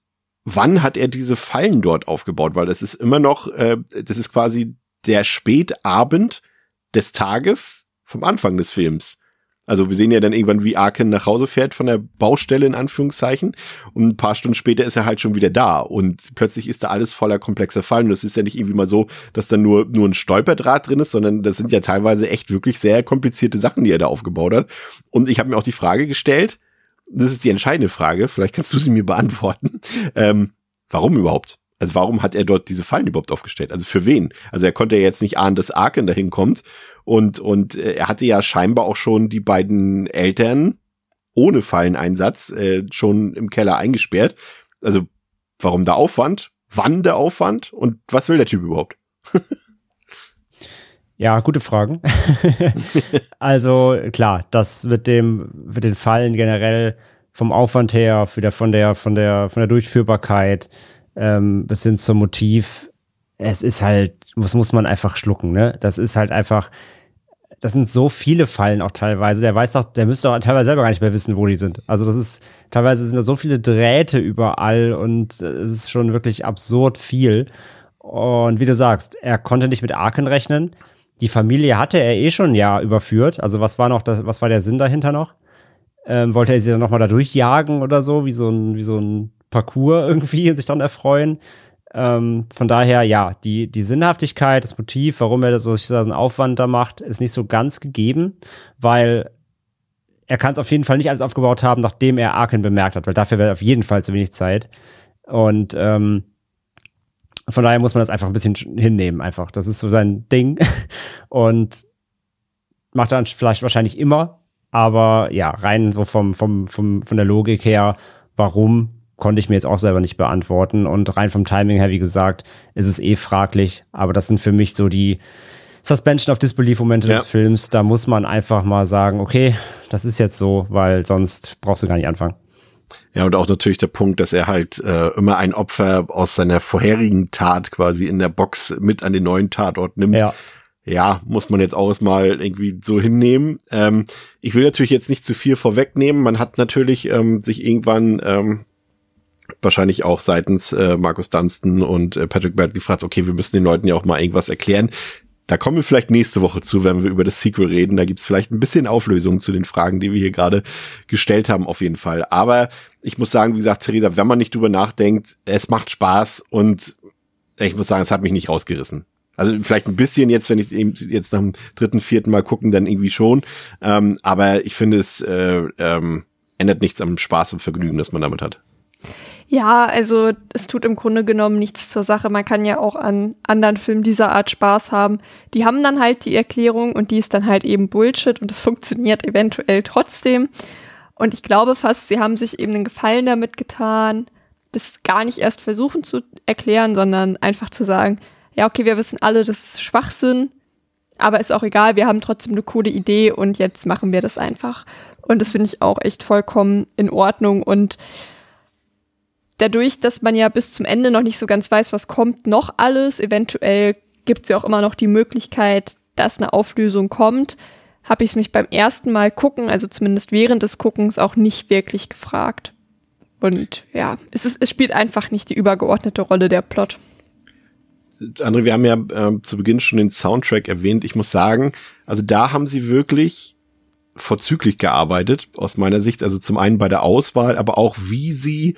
wann hat er diese Fallen dort aufgebaut? Weil das ist immer noch, äh, das ist quasi der Spätabend des Tages vom Anfang des Films. Also wir sehen ja dann irgendwann, wie Arken nach Hause fährt von der Baustelle in Anführungszeichen und ein paar Stunden später ist er halt schon wieder da und plötzlich ist da alles voller komplexer Fallen. Und es ist ja nicht irgendwie mal so, dass da nur, nur ein Stolperdraht drin ist, sondern das sind ja teilweise echt wirklich sehr komplizierte Sachen, die er da aufgebaut hat. Und ich habe mir auch die Frage gestellt, das ist die entscheidende Frage, vielleicht kannst du sie mir beantworten. Ähm, warum überhaupt? Also warum hat er dort diese Fallen überhaupt aufgestellt? Also für wen? Also er konnte ja jetzt nicht ahnen, dass Arken dahin kommt. Und, und äh, er hatte ja scheinbar auch schon die beiden Eltern ohne Falleneinsatz äh, schon im Keller eingesperrt. Also warum der Aufwand? Wann der Aufwand? Und was will der Typ überhaupt? <laughs> Ja, gute Fragen. <laughs> also klar, das mit dem, mit den Fallen generell vom Aufwand her, wieder von der, von der, von der Durchführbarkeit ähm, bis hin zum Motiv. Es ist halt, das muss man einfach schlucken, ne? Das ist halt einfach, das sind so viele Fallen auch teilweise. Der weiß doch, der müsste auch teilweise selber gar nicht mehr wissen, wo die sind. Also das ist, teilweise sind da so viele Drähte überall und es ist schon wirklich absurd viel. Und wie du sagst, er konnte nicht mit Arken rechnen. Die Familie hatte er eh schon ja überführt. Also was war noch das, was war der Sinn dahinter noch? Ähm, wollte er sie dann nochmal da durchjagen oder so, wie so ein, wie so ein Parcours <laughs> irgendwie und sich dann erfreuen? Ähm, von daher, ja, die, die Sinnhaftigkeit, das Motiv, warum er so, so einen Aufwand da macht, ist nicht so ganz gegeben, weil er kann es auf jeden Fall nicht alles aufgebaut haben, nachdem er Arken bemerkt hat, weil dafür wäre auf jeden Fall zu wenig Zeit. Und ähm, von daher muss man das einfach ein bisschen hinnehmen, einfach. Das ist so sein Ding. <laughs> Und macht er dann vielleicht wahrscheinlich immer. Aber ja, rein so vom, vom, vom, von der Logik her, warum konnte ich mir jetzt auch selber nicht beantworten. Und rein vom Timing her, wie gesagt, ist es eh fraglich. Aber das sind für mich so die Suspension of Disbelief-Momente ja. des Films. Da muss man einfach mal sagen, okay, das ist jetzt so, weil sonst brauchst du gar nicht anfangen. Ja, und auch natürlich der Punkt, dass er halt äh, immer ein Opfer aus seiner vorherigen Tat quasi in der Box mit an den neuen Tatort nimmt. Ja. Ja, muss man jetzt auch mal irgendwie so hinnehmen. Ähm, ich will natürlich jetzt nicht zu viel vorwegnehmen. Man hat natürlich ähm, sich irgendwann ähm, wahrscheinlich auch seitens äh, Markus Dunstan und äh, Patrick Bert gefragt, okay, wir müssen den Leuten ja auch mal irgendwas erklären. Da kommen wir vielleicht nächste Woche zu, wenn wir über das Sequel reden. Da gibt's vielleicht ein bisschen Auflösung zu den Fragen, die wir hier gerade gestellt haben, auf jeden Fall. Aber ich muss sagen, wie gesagt, Theresa, wenn man nicht drüber nachdenkt, es macht Spaß und ich muss sagen, es hat mich nicht rausgerissen. Also vielleicht ein bisschen jetzt, wenn ich eben jetzt nach dem dritten, vierten Mal gucken, dann irgendwie schon. Ähm, aber ich finde, es äh, ähm, ändert nichts am Spaß und Vergnügen, das man damit hat. Ja, also es tut im Grunde genommen nichts zur Sache. Man kann ja auch an anderen Filmen dieser Art Spaß haben. Die haben dann halt die Erklärung und die ist dann halt eben Bullshit und es <laughs> funktioniert eventuell trotzdem. Und ich glaube fast, sie haben sich eben einen Gefallen damit getan, das gar nicht erst versuchen zu erklären, sondern einfach zu sagen, ja, okay, wir wissen alle, das ist Schwachsinn, aber ist auch egal, wir haben trotzdem eine coole Idee und jetzt machen wir das einfach. Und das finde ich auch echt vollkommen in Ordnung und dadurch, dass man ja bis zum Ende noch nicht so ganz weiß, was kommt noch alles, eventuell gibt es ja auch immer noch die Möglichkeit, dass eine Auflösung kommt, habe ich mich beim ersten Mal gucken, also zumindest während des Guckens, auch nicht wirklich gefragt. Und ja, es, ist, es spielt einfach nicht die übergeordnete Rolle der Plot. André, wir haben ja äh, zu Beginn schon den Soundtrack erwähnt. Ich muss sagen, also da haben sie wirklich vorzüglich gearbeitet, aus meiner Sicht. Also zum einen bei der Auswahl, aber auch wie sie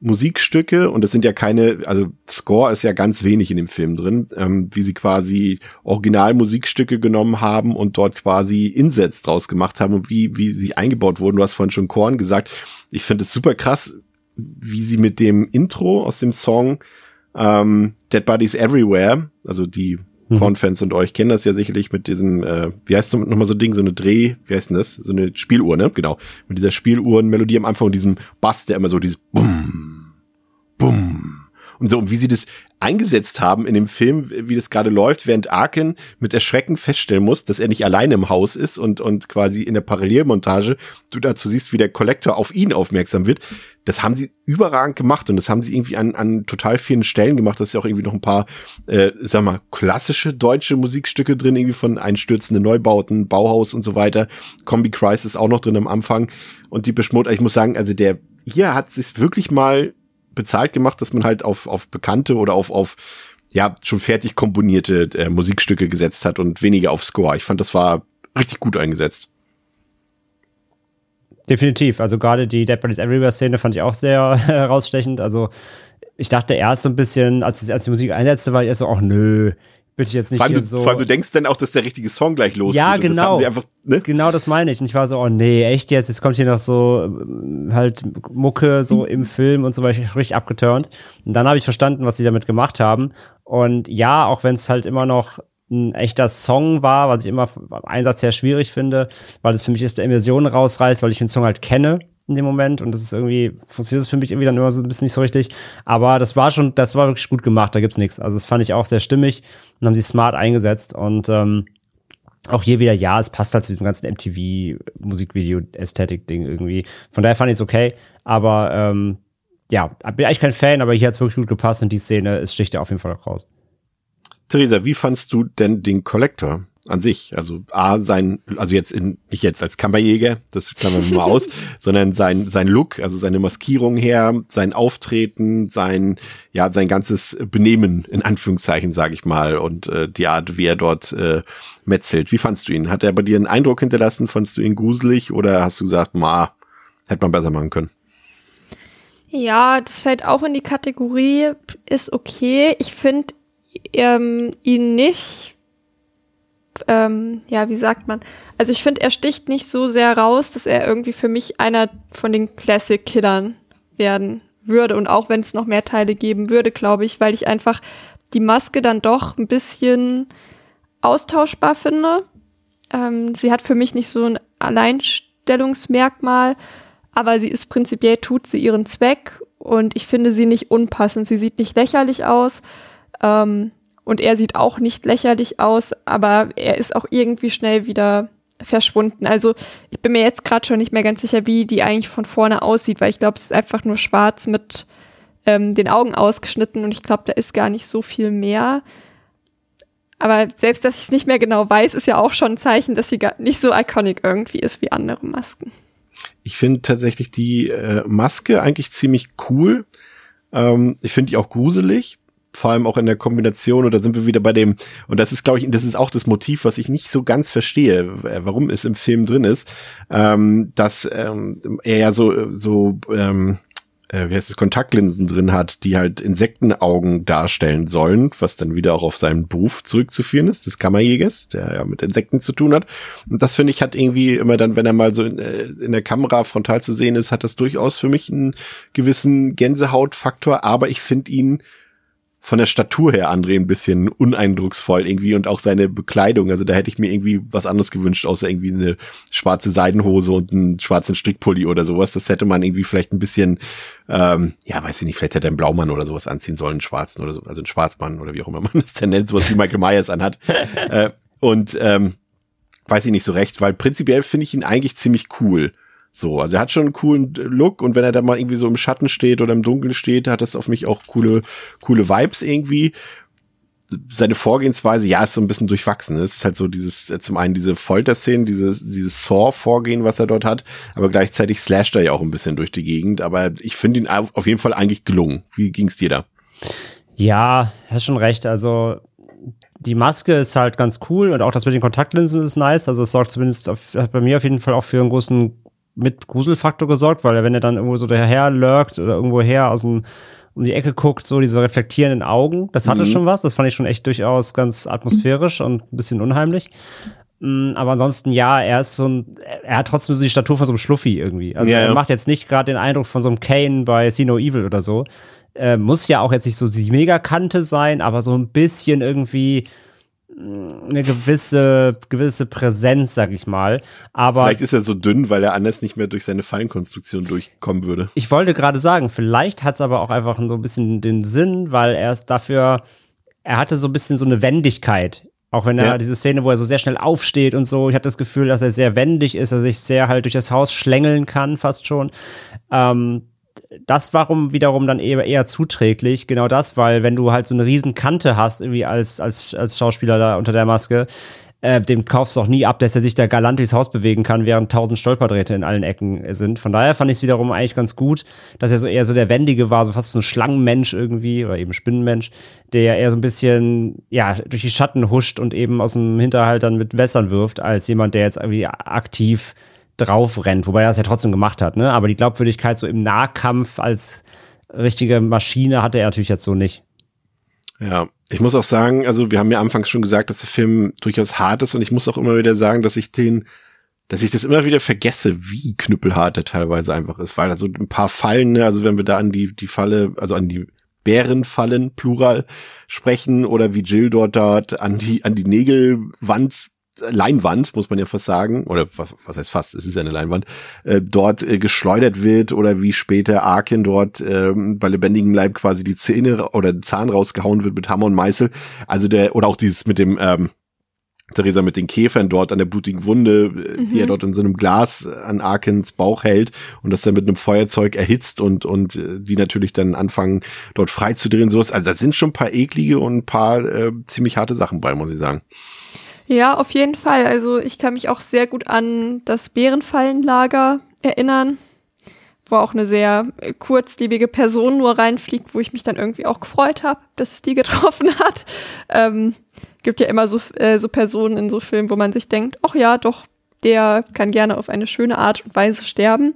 Musikstücke, und das sind ja keine, also Score ist ja ganz wenig in dem Film drin, ähm, wie sie quasi Originalmusikstücke genommen haben und dort quasi Insets draus gemacht haben und wie, wie sie eingebaut wurden. Du hast vorhin schon Korn gesagt. Ich finde es super krass, wie sie mit dem Intro aus dem Song ähm, Dead Bodies Everywhere, also die mhm. Korn-Fans und euch kennen das ja sicherlich mit diesem, äh, wie heißt nochmal so ein Ding, so eine Dreh, wie heißt denn das? So eine Spieluhr, ne? Genau. Mit dieser Spieluhren-Melodie am Anfang und diesem Bass, der immer so dieses Bumm, Bumm. Und so, wie sie das eingesetzt haben in dem Film, wie das gerade läuft, während Arkin mit Erschrecken feststellen muss, dass er nicht alleine im Haus ist und, und quasi in der Parallelmontage du dazu siehst, wie der Collector auf ihn aufmerksam wird. Das haben sie überragend gemacht und das haben sie irgendwie an, an total vielen Stellen gemacht. Das ist ja auch irgendwie noch ein paar, äh, sag mal, klassische deutsche Musikstücke drin, irgendwie von einstürzende Neubauten, Bauhaus und so weiter. Kombi Crisis auch noch drin am Anfang. Und die Beschmut, ich muss sagen, also der, hier hat sich wirklich mal bezahlt gemacht, dass man halt auf, auf bekannte oder auf, auf ja, schon fertig komponierte äh, Musikstücke gesetzt hat und weniger auf Score. Ich fand, das war richtig gut eingesetzt. Definitiv. Also gerade die Dead Bodies Everywhere Szene fand ich auch sehr <laughs> herausstechend. Also ich dachte erst so ein bisschen, als, als die Musik einsetzte, war ich erst so, ach nö, bitte jetzt nicht vor allem, du, so. Vor allem, du denkst dann auch, dass der richtige Song gleich losgeht. Ja, genau. Das einfach, ne? Genau das meine ich. Und ich war so, oh nee, echt jetzt? Jetzt kommt hier noch so ähm, halt Mucke so im Film und so weiter, richtig abgeturnt. Und dann habe ich verstanden, was sie damit gemacht haben. Und ja, auch wenn es halt immer noch ein echter Song war, was ich immer am Einsatz sehr schwierig finde, weil es für mich ist der Immersion rausreißt, weil ich den Song halt kenne in dem Moment und das ist irgendwie, funktioniert das für mich irgendwie dann immer so ein bisschen nicht so richtig. Aber das war schon, das war wirklich gut gemacht, da gibt's nichts. Also das fand ich auch sehr stimmig und haben sie smart eingesetzt und ähm, auch hier wieder, ja, es passt halt zu diesem ganzen MTV-Musikvideo-Ästhetik-Ding irgendwie. Von daher fand ich es okay, aber ähm, ja, bin eigentlich kein Fan, aber hier hat's wirklich gut gepasst und die Szene ist sticht ja auf jeden Fall auch raus. Theresa, wie fandst du denn den Collector? An sich. Also A, sein, also jetzt in, nicht jetzt als Kammerjäger, das klammern wir mal <laughs> aus, sondern sein, sein Look, also seine Maskierung her, sein Auftreten, sein, ja, sein ganzes Benehmen, in Anführungszeichen, sage ich mal, und äh, die Art, wie er dort äh, metzelt. Wie fandst du ihn? Hat er bei dir einen Eindruck hinterlassen? Fandst du ihn gruselig oder hast du gesagt, ma, hätte man besser machen können? Ja, das fällt auch in die Kategorie, ist okay. Ich finde ähm, ihn nicht ähm, ja, wie sagt man? Also ich finde, er sticht nicht so sehr raus, dass er irgendwie für mich einer von den Classic-Killern werden würde. Und auch wenn es noch mehr Teile geben würde, glaube ich, weil ich einfach die Maske dann doch ein bisschen austauschbar finde. Ähm, sie hat für mich nicht so ein Alleinstellungsmerkmal, aber sie ist prinzipiell, tut sie ihren Zweck und ich finde sie nicht unpassend. Sie sieht nicht lächerlich aus. Ähm, und er sieht auch nicht lächerlich aus, aber er ist auch irgendwie schnell wieder verschwunden. Also ich bin mir jetzt gerade schon nicht mehr ganz sicher, wie die eigentlich von vorne aussieht, weil ich glaube, es ist einfach nur schwarz mit ähm, den Augen ausgeschnitten und ich glaube, da ist gar nicht so viel mehr. Aber selbst, dass ich es nicht mehr genau weiß, ist ja auch schon ein Zeichen, dass sie gar nicht so iconic irgendwie ist wie andere Masken. Ich finde tatsächlich die äh, Maske eigentlich ziemlich cool. Ähm, ich finde die auch gruselig vor allem auch in der Kombination, oder sind wir wieder bei dem, und das ist, glaube ich, das ist auch das Motiv, was ich nicht so ganz verstehe, warum es im Film drin ist, ähm, dass ähm, er ja so, so ähm, äh, wie heißt es, Kontaktlinsen drin hat, die halt Insektenaugen darstellen sollen, was dann wieder auch auf seinen Beruf zurückzuführen ist, des Kammerjägers, der ja mit Insekten zu tun hat. Und das finde ich hat irgendwie immer dann, wenn er mal so in, äh, in der Kamera frontal zu sehen ist, hat das durchaus für mich einen gewissen Gänsehautfaktor, aber ich finde ihn von der Statur her André ein bisschen uneindrucksvoll irgendwie und auch seine Bekleidung. Also da hätte ich mir irgendwie was anderes gewünscht, außer irgendwie eine schwarze Seidenhose und einen schwarzen Strickpulli oder sowas. Das hätte man irgendwie vielleicht ein bisschen, ähm, ja, weiß ich nicht, vielleicht hätte er einen Blaumann oder sowas anziehen sollen, einen schwarzen oder so, also einen Schwarzmann oder wie auch immer man <laughs> das denn nennt, sowas wie Michael Myers anhat. <laughs> äh, und ähm, weiß ich nicht so recht, weil prinzipiell finde ich ihn eigentlich ziemlich cool. So, also er hat schon einen coolen Look und wenn er da mal irgendwie so im Schatten steht oder im Dunkeln steht, hat das auf mich auch coole, coole Vibes irgendwie. Seine Vorgehensweise, ja, ist so ein bisschen durchwachsen. Es ist halt so dieses, äh, zum einen diese Folterszenen, dieses, dieses Saw-Vorgehen, was er dort hat, aber gleichzeitig slasht er ja auch ein bisschen durch die Gegend. Aber ich finde ihn auf jeden Fall eigentlich gelungen. Wie ging's dir da? Ja, hast schon recht. Also die Maske ist halt ganz cool und auch das mit den Kontaktlinsen ist nice. Also es sorgt zumindest auf, bei mir auf jeden Fall auch für einen großen mit Gruselfaktor gesorgt, weil wenn er dann irgendwo so daher lurkt oder irgendwo her aus dem um die Ecke guckt, so diese reflektierenden Augen, das hatte mhm. schon was. Das fand ich schon echt durchaus ganz atmosphärisch und ein bisschen unheimlich. Mm, aber ansonsten, ja, er ist so ein, er hat trotzdem so die Statur von so einem Schluffi irgendwie. Also ja, er macht jetzt nicht gerade den Eindruck von so einem Kane bei See No Evil oder so. Äh, muss ja auch jetzt nicht so die Megakante sein, aber so ein bisschen irgendwie, eine gewisse, gewisse Präsenz, sag ich mal. Aber vielleicht ist er so dünn, weil er anders nicht mehr durch seine Feinkonstruktion durchkommen würde. Ich wollte gerade sagen, vielleicht hat es aber auch einfach so ein bisschen den Sinn, weil er es dafür, er hatte so ein bisschen so eine Wendigkeit. Auch wenn er ja. diese Szene, wo er so sehr schnell aufsteht und so, ich hatte das Gefühl, dass er sehr wendig ist, er sich sehr halt durch das Haus schlängeln kann, fast schon. Ähm, das warum wiederum dann eher, eher zuträglich. Genau das, weil wenn du halt so eine riesen Kante hast, irgendwie als, als, als Schauspieler da unter der Maske, äh, dem kaufst du auch nie ab, dass er sich da galant durchs Haus bewegen kann, während tausend Stolperdrähte in allen Ecken sind. Von daher fand ich es wiederum eigentlich ganz gut, dass er so eher so der Wendige war, so fast so ein Schlangenmensch irgendwie oder eben Spinnenmensch, der eher so ein bisschen, ja, durch die Schatten huscht und eben aus dem Hinterhalt dann mit Wässern wirft, als jemand, der jetzt irgendwie aktiv drauf rennt, wobei er das ja trotzdem gemacht hat, ne? Aber die Glaubwürdigkeit so im Nahkampf als richtige Maschine hatte er natürlich jetzt so nicht. Ja, ich muss auch sagen, also wir haben ja anfangs schon gesagt, dass der Film durchaus hart ist und ich muss auch immer wieder sagen, dass ich den, dass ich das immer wieder vergesse, wie knüppelhart er teilweise einfach ist, weil also ein paar Fallen, ne, also wenn wir da an die, die Falle, also an die Bärenfallen, Plural, sprechen oder wie Jill dort dort an die, an die Nägelwand Leinwand, muss man ja fast sagen, oder was, was heißt fast, es ist ja eine Leinwand, äh, dort äh, geschleudert wird oder wie später Arkin dort äh, bei lebendigem Leib quasi die Zähne oder Zahn rausgehauen wird mit Hammer und Meißel. Also der, oder auch dieses mit dem, ähm, Theresa mit den Käfern dort an der blutigen Wunde, mhm. die er mhm. dort in so einem Glas an Arkins Bauch hält und das dann mit einem Feuerzeug erhitzt und, und äh, die natürlich dann anfangen, dort freizudrehen. So ist, also da sind schon ein paar eklige und ein paar äh, ziemlich harte Sachen bei, muss ich sagen. Ja, auf jeden Fall. Also ich kann mich auch sehr gut an das Bärenfallenlager erinnern, wo auch eine sehr äh, kurzlebige Person nur reinfliegt, wo ich mich dann irgendwie auch gefreut habe, dass es die <laughs> getroffen hat. Ähm, gibt ja immer so, äh, so Personen in so Filmen, wo man sich denkt, ach ja, doch, der kann gerne auf eine schöne Art und Weise sterben.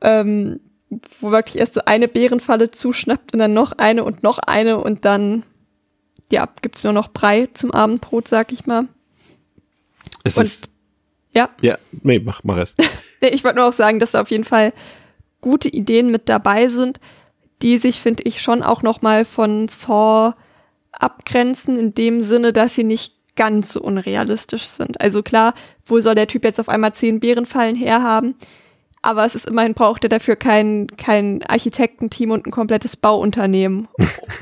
Ähm, wo wirklich erst so eine Bärenfalle zuschnappt und dann noch eine und noch eine und dann, ja, gibt's nur noch Brei zum Abendbrot, sag ich mal. Es Und- ist, Ja, ja, nee, mach, mach es. <laughs> Nee, ich wollte nur auch sagen, dass da auf jeden Fall gute Ideen mit dabei sind, die sich, finde ich, schon auch noch mal von Saw abgrenzen, in dem Sinne, dass sie nicht ganz so unrealistisch sind. Also klar, wo soll der Typ jetzt auf einmal zehn Bärenfallen herhaben? Aber es ist immerhin braucht er dafür kein, kein Architektenteam und ein komplettes Bauunternehmen,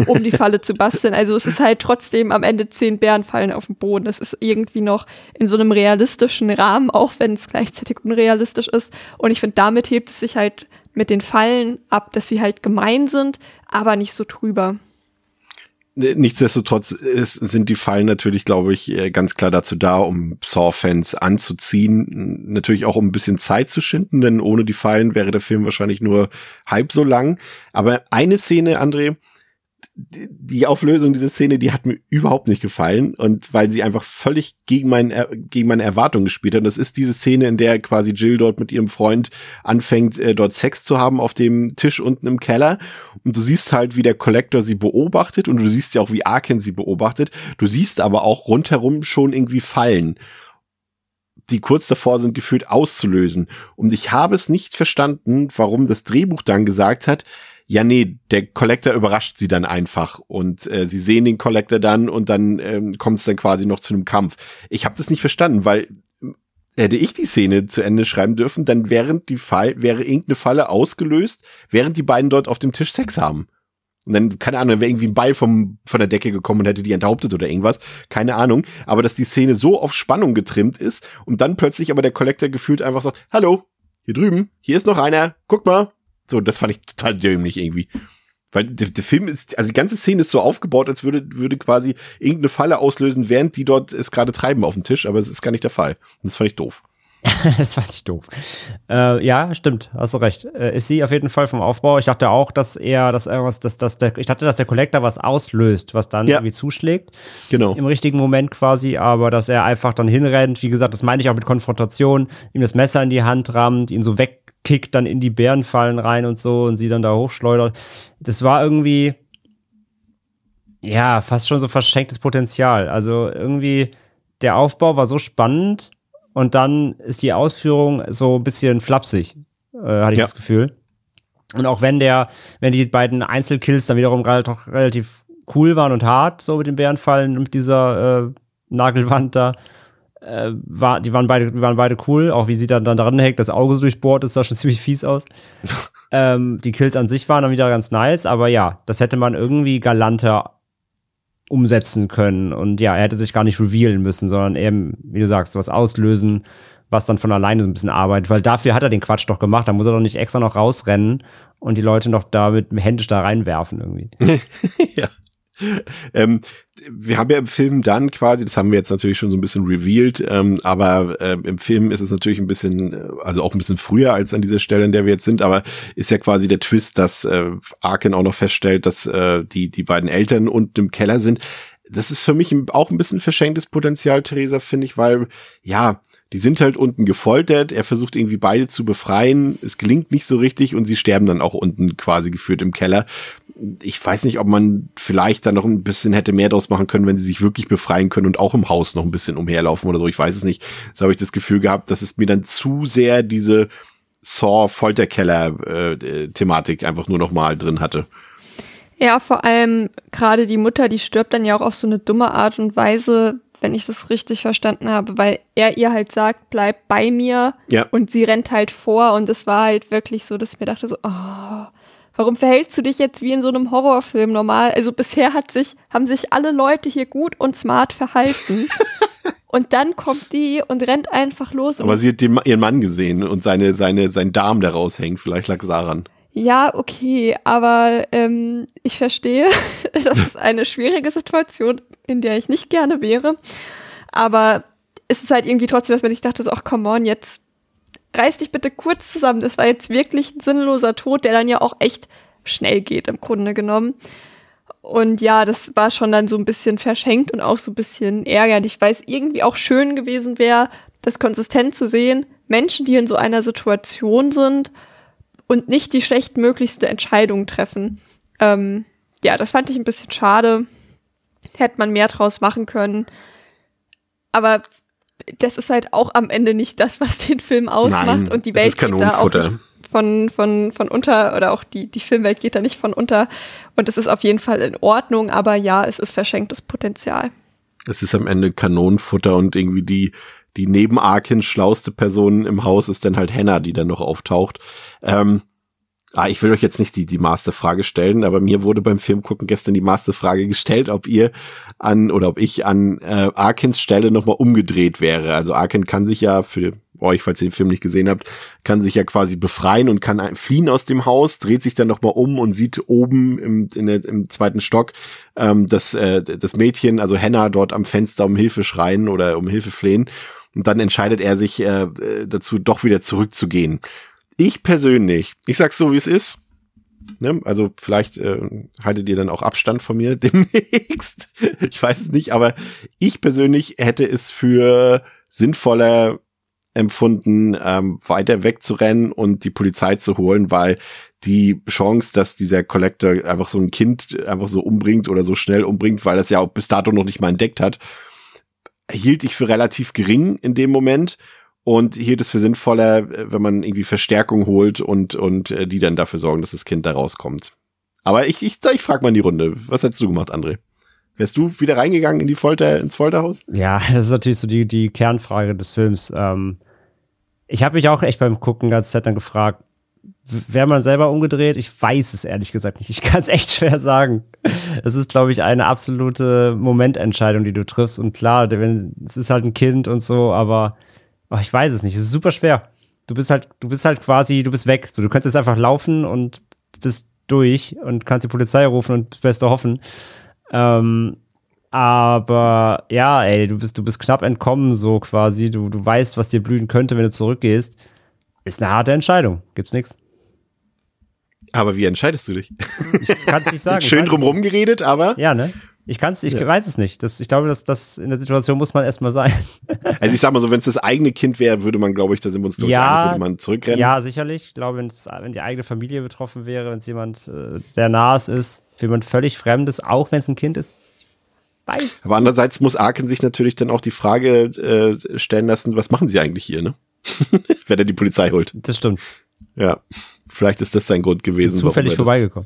um die Falle zu basteln. Also es ist halt trotzdem am Ende zehn Bärenfallen auf dem Boden. Das ist irgendwie noch in so einem realistischen Rahmen, auch wenn es gleichzeitig unrealistisch ist. Und ich finde, damit hebt es sich halt mit den Fallen ab, dass sie halt gemein sind, aber nicht so drüber. Nichtsdestotrotz ist, sind die Fallen natürlich, glaube ich, äh, ganz klar dazu da, um Saw-Fans anzuziehen. Natürlich auch um ein bisschen Zeit zu schinden, denn ohne die Fallen wäre der Film wahrscheinlich nur halb so lang. Aber eine Szene, André, die- Auflösung dieser Szene, die hat mir überhaupt nicht gefallen und weil sie einfach völlig gegen, mein, Er- gegen meine Erwartungen gespielt hat. Und das ist diese Szene, in der quasi Jill dort mit ihrem Freund anfängt, äh, dort Sex zu haben auf dem Tisch unten im Keller. Und du siehst halt, wie der Collector sie beobachtet und du siehst ja auch, wie Arken sie beobachtet. Du siehst aber auch rundherum schon irgendwie Fallen die kurz davor sind, gefühlt auszulösen. Und ich habe es nicht verstanden, warum das Drehbuch dann gesagt hat, ja, nee, der Collector überrascht sie dann einfach und äh, sie sehen den Collector dann und dann ähm, kommt es dann quasi noch zu einem Kampf. Ich habe das nicht verstanden, weil ähm, hätte ich die Szene zu Ende schreiben dürfen, dann während die Fall wäre irgendeine Falle ausgelöst, während die beiden dort auf dem Tisch Sex haben. Und dann, keine Ahnung, wäre irgendwie ein Ball vom, von der Decke gekommen und hätte die enthauptet oder irgendwas. Keine Ahnung. Aber dass die Szene so auf Spannung getrimmt ist und dann plötzlich aber der Collector gefühlt einfach sagt, hallo, hier drüben, hier ist noch einer, guck mal. So, das fand ich total dämlich irgendwie. Weil der, der Film ist, also die ganze Szene ist so aufgebaut, als würde, würde quasi irgendeine Falle auslösen, während die dort es gerade treiben auf dem Tisch, aber es ist gar nicht der Fall. Und das fand ich doof. <laughs> das fand ich doof. Äh, ja, stimmt, hast du recht. Äh, ist sie auf jeden Fall vom Aufbau. Ich dachte auch, dass er, dass er was, dass, dass der, ich dachte, dass der Collector was auslöst, was dann Ja. irgendwie zuschlägt. Genau. Im richtigen Moment quasi, aber dass er einfach dann hinrennt. Wie gesagt, das meine ich auch mit Konfrontation, ihm das Messer in die Hand rammt, ihn so wegkickt dann in die Bärenfallen rein und so und sie dann da hochschleudert. Das war irgendwie, ja, fast schon so verschenktes Potenzial. Also irgendwie, der Aufbau war so spannend und dann ist die Ausführung so ein bisschen flapsig, äh, hatte ich Ja. das Gefühl. Und auch wenn der, wenn die beiden Einzelkills dann wiederum gerade doch relativ cool waren und hart, so mit den Bärenfallen und mit dieser äh, Nagelwand da, äh, war, die waren beide, waren beide cool, auch wie sie dann, dann dran hängt, das Auge so durchbohrt, ist sah schon <laughs> ziemlich fies aus. <laughs> ähm, die Kills an sich waren dann wieder ganz nice, aber ja, das hätte man irgendwie galanter umsetzen können. Und ja, er hätte sich gar nicht revealen müssen, sondern eben, wie du sagst, was auslösen, was dann von alleine so ein bisschen arbeitet. Weil dafür hat er den Quatsch doch gemacht. Da muss er doch nicht extra noch rausrennen und die Leute noch da mit händisch da reinwerfen irgendwie. <laughs> ja. <laughs> Ähm, wir haben ja im Film dann quasi, das haben wir jetzt natürlich schon so ein bisschen revealed, ähm, aber ähm, im Film ist es natürlich ein bisschen, äh, also auch ein bisschen früher als an dieser Stelle, in der wir jetzt sind, aber ist ja quasi der Twist, dass äh, Arken auch noch feststellt, dass äh, die, die beiden Eltern unten im Keller sind. Das ist für mich auch ein bisschen verschenktes Potenzial, Theresa, finde ich, weil, ja, die sind halt unten gefoltert, er versucht irgendwie beide zu befreien, es gelingt nicht so richtig und sie sterben dann auch unten quasi geführt im Keller. Ich weiß nicht, ob man vielleicht da noch ein bisschen hätte mehr draus machen können, wenn sie sich wirklich befreien können und auch im Haus noch ein bisschen umherlaufen oder so. Ich weiß es nicht. So habe ich das Gefühl gehabt, dass es mir dann zu sehr diese Saw-Folterkeller-Thematik einfach nur noch mal drin hatte. Ja, vor allem gerade die Mutter, die stirbt dann ja auch auf so eine dumme Art und Weise, wenn ich das richtig verstanden habe, weil er ihr halt sagt, bleib bei mir Ja. und sie rennt halt vor und es war halt wirklich so, dass ich mir dachte so, oh, warum verhältst du dich jetzt wie in so einem Horrorfilm normal? Also bisher hat sich, haben sich alle Leute hier gut und smart verhalten. <laughs> und dann kommt die und rennt einfach los. Aber sie hat den, ihren Mann gesehen und seine, seine, sein Darm, der raushängt. Vielleicht lag es daran. Ja, okay, aber ähm, ich verstehe, <laughs> das ist eine schwierige Situation, in der ich nicht gerne wäre. aber es ist halt irgendwie trotzdem, dass man nicht dachte, so, ach, come on, jetzt reiß dich bitte kurz zusammen. Das war jetzt wirklich ein sinnloser Tod, der dann ja auch echt schnell geht, im Grunde genommen. Und ja, das war schon dann so ein bisschen verschenkt und auch so ein bisschen ärgerlich, weil es irgendwie auch schön gewesen wäre, das konsistent zu sehen. Menschen, die in so einer Situation sind und nicht die schlechtmöglichste Entscheidung treffen. Ähm, ja, das fand ich ein bisschen schade. Hätte man mehr draus machen können. Aber das ist halt auch am Ende nicht das, was den Film ausmacht. Nein, und die Welt geht da auch nicht von, von, von unter, oder auch die, die Filmwelt geht da nicht von unter. Und es ist auf jeden Fall in Ordnung, aber ja, es ist verschenktes Potenzial. Es ist am Ende Kanonenfutter und irgendwie die, die neben Arkins schlauste Person im Haus ist dann halt Hannah, die dann noch auftaucht. Ähm, ah, ich will euch jetzt nicht die, die Masterfrage stellen, aber mir wurde beim Filmgucken gestern die Masterfrage gestellt, ob ihr an oder ob ich an äh, Arkins Stelle nochmal umgedreht wäre. Also Arkin kann sich ja für euch, falls ihr den Film nicht gesehen habt, kann sich ja quasi befreien und kann fliehen aus dem Haus, dreht sich dann nochmal um und sieht oben im, in der, im zweiten Stock ähm, das, äh, das Mädchen, also Hannah, dort am Fenster um Hilfe schreien oder um Hilfe flehen. Und dann entscheidet er sich äh, äh, dazu, doch wieder zurückzugehen. Ich persönlich, ich sag's so, wie es ist. Ne? Also vielleicht äh, haltet ihr dann auch Abstand von mir <laughs> demnächst. Ich weiß es nicht, aber ich persönlich hätte es für sinnvoller empfunden, ähm, weiter wegzurennen und die Polizei zu holen, weil die Chance, dass dieser Collector einfach so ein Kind einfach so umbringt oder so schnell umbringt, weil das ja auch bis dato noch nicht mal entdeckt hat, hielt ich für relativ gering in dem Moment und hielt es für sinnvoller, äh, wenn man irgendwie Verstärkung holt und, und äh, die dann dafür sorgen, dass das Kind da rauskommt. Aber ich, ich, ich frage mal in die Runde. Was hättest du gemacht, André? Wärst du wieder reingegangen in die Folter, ins Folterhaus? Ja, <laughs> das ist natürlich so die, die Kernfrage des Films. Ähm, ich habe mich auch echt beim Gucken ganz Zeit dann gefragt, wäre man selber umgedreht? Ich weiß es ehrlich gesagt nicht. Ich kann es <laughs> echt schwer sagen. Es ist, glaube ich, eine absolute Momententscheidung, die du triffst. Und klar, wenn, es ist halt ein Kind und so, aber oh, ich weiß es nicht. Es ist super schwer. Du bist halt, du bist halt quasi, du bist weg. So, du könntest einfach laufen und bist durch und kannst die Polizei rufen und das Beste hoffen. Ähm, aber ja, ey, du bist, du bist knapp entkommen, so quasi. Du, du weißt, was dir blühen könnte, wenn du zurückgehst. Ist eine harte Entscheidung. Gibt's nichts. Aber wie entscheidest du dich? Ich kann's nicht sagen. <laughs> Schön drumrum geredet, aber es- Ja, ne? Ich kann's, ich Ja. weiß es nicht. Das, ich glaube, dass das in der Situation muss man erstmal sein. <laughs> also ich sag mal so, wenn es das eigene Kind wäre, würde man, glaube ich, da sind wir uns ich Ja, würde man zurückrennen. Ja, sicherlich. Ich glaube, wenn die eigene Familie betroffen wäre, wenn es jemand äh, sehr nahes ist, für jemand völlig Fremdes, auch wenn es ein Kind ist. Ich weiß. Aber andererseits muss Arken sich natürlich dann auch die Frage äh, stellen lassen, was machen sie eigentlich hier, ne? <laughs> Wenn er die Polizei holt. das stimmt. Ja. Vielleicht ist das sein Grund gewesen. Zufällig er das-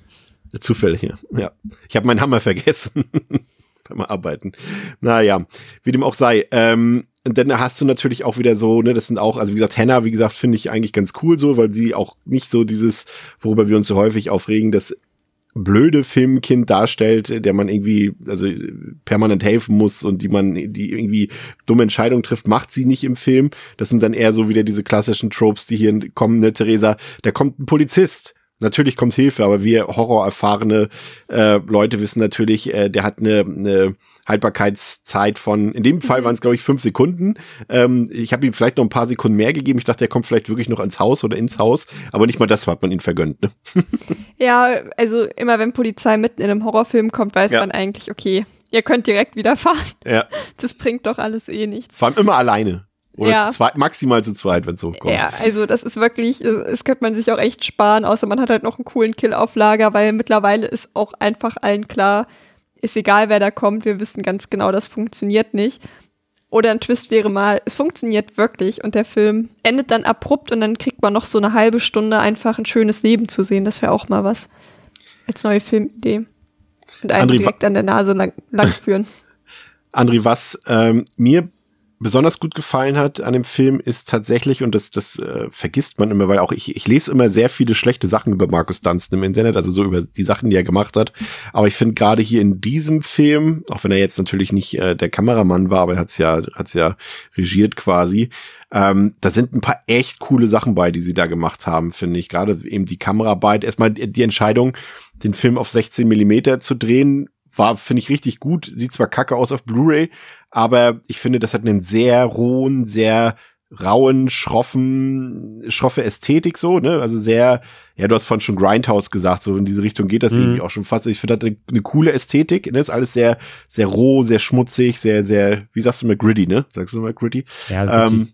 Zufällig, ja. Ich habe meinen Hammer vergessen <laughs> beim Arbeiten. Naja, wie dem auch sei. Ähm, dann hast du natürlich auch wieder so, ne, das sind auch, also wie gesagt, Hannah, wie gesagt, finde ich eigentlich ganz cool so, weil sie auch nicht so dieses, worüber wir uns so häufig aufregen, das blöde Filmkind darstellt, der man irgendwie, also permanent helfen muss und die man, die irgendwie dumme Entscheidungen trifft, macht sie nicht im Film. Das sind dann eher so wieder diese klassischen Tropes, die hier kommen, ne, Theresa, da kommt ein Polizist. Natürlich kommt Hilfe, aber wir horrorerfahrene äh, Leute wissen natürlich, äh, der hat eine, eine Haltbarkeitszeit von, in dem Fall waren es, glaube ich, fünf Sekunden. Ähm, ich habe ihm vielleicht noch ein paar Sekunden mehr gegeben. Ich dachte, er kommt vielleicht wirklich noch ans Haus oder ins Haus, aber nicht mal das hat man ihm vergönnt. Ne? <laughs> Ja, also immer wenn Polizei mitten in einem Horrorfilm kommt, weiß Ja. man eigentlich, okay, ihr könnt direkt wieder fahren. Ja, <laughs> Das bringt doch alles eh nichts. vor allem immer alleine. Oder Ja. zu zweit, maximal zu zweit, wenn es hochkommt. Ja, also das ist wirklich, es es könnte man sich auch echt sparen, außer man hat halt noch einen coolen Kill auf Lager, weil mittlerweile ist auch einfach allen klar, ist egal, wer da kommt, wir wissen ganz genau, das funktioniert nicht. Oder ein Twist wäre mal, es funktioniert wirklich und der Film endet dann abrupt und dann kriegt man noch so eine halbe Stunde einfach ein schönes Leben zu sehen. Das wäre auch mal was als neue Filmidee. Und einen André, direkt an der Nase lang, lang führen. <laughs> André, was ähm, mir besonders gut gefallen hat an dem Film ist tatsächlich, und das, das äh, vergisst man immer, weil auch ich, ich lese immer sehr viele schlechte Sachen über Markus Dunstan im Internet, also so über die Sachen, die er gemacht hat. Aber ich finde gerade hier in diesem Film, auch wenn er jetzt natürlich nicht äh, der Kameramann war, aber er hat's ja, hat's ja regiert quasi, ähm, da sind ein paar echt coole Sachen bei, die sie da gemacht haben, finde ich. Gerade eben die Kameraarbeit. Erstmal die Entscheidung, den Film auf 16 Millimeter zu drehen, war, finde ich, richtig gut. Sieht zwar kacke aus auf Blu-ray, aber ich finde, das hat einen sehr rohen, sehr rauen, schroffen, schroffe Ästhetik so, ne? Also sehr, ja, du hast vorhin schon Grindhouse gesagt, so in diese Richtung geht das mhm. irgendwie auch schon fast. Ich finde, das eine, eine coole Ästhetik, ne? Ist alles sehr, sehr roh, sehr schmutzig, sehr, sehr, wie sagst du mal, gritty, ne? Sagst du mal gritty? Ja, gritty. Ähm,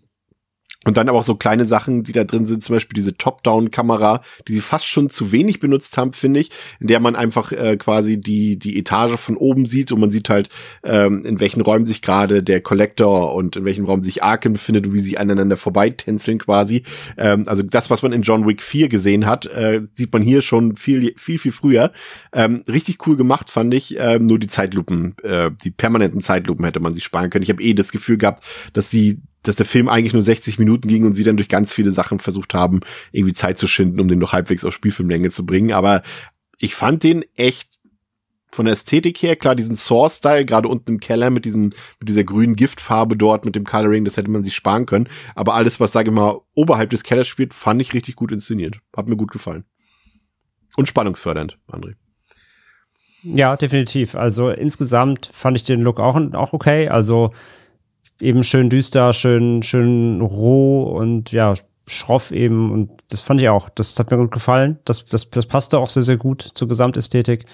und dann aber auch so kleine Sachen, die da drin sind, zum Beispiel diese Top-Down-Kamera, die sie fast schon zu wenig benutzt haben, finde ich, in der man einfach äh, quasi die, die Etage von oben sieht und man sieht halt, ähm, in welchen Räumen sich gerade der Collector und in welchem Raum sich Arkham befindet und wie sie aneinander vorbeitänzeln quasi. Ähm, also das, was man in John Wick 4 gesehen hat, äh, sieht man hier schon viel, viel, viel früher. Ähm, richtig cool gemacht, fand ich. Ähm, nur die Zeitlupen, äh, die permanenten Zeitlupen hätte man sich sparen können. Ich habe eh das Gefühl gehabt, dass sie dass der Film eigentlich nur 60 Minuten ging und sie dann durch ganz viele Sachen versucht haben, irgendwie Zeit zu schinden, um den noch halbwegs auf Spielfilmlänge zu bringen. Aber ich fand den echt von der Ästhetik her, klar, diesen Saw-Style, gerade unten im Keller mit diesen, mit dieser grünen Giftfarbe dort, mit dem Coloring, das hätte man sich sparen können. Aber alles, was, sage ich mal, oberhalb des Kellers spielt, fand ich richtig gut inszeniert. Hat mir gut gefallen. Und spannungsfördernd, André. Ja, definitiv. Also insgesamt fand ich den Look auch, auch okay. Also eben schön düster, schön, schön roh und ja, schroff eben. Und das fand ich auch. Das hat mir gut gefallen. Das, das, das passte auch sehr, sehr gut zur Gesamtästhetik.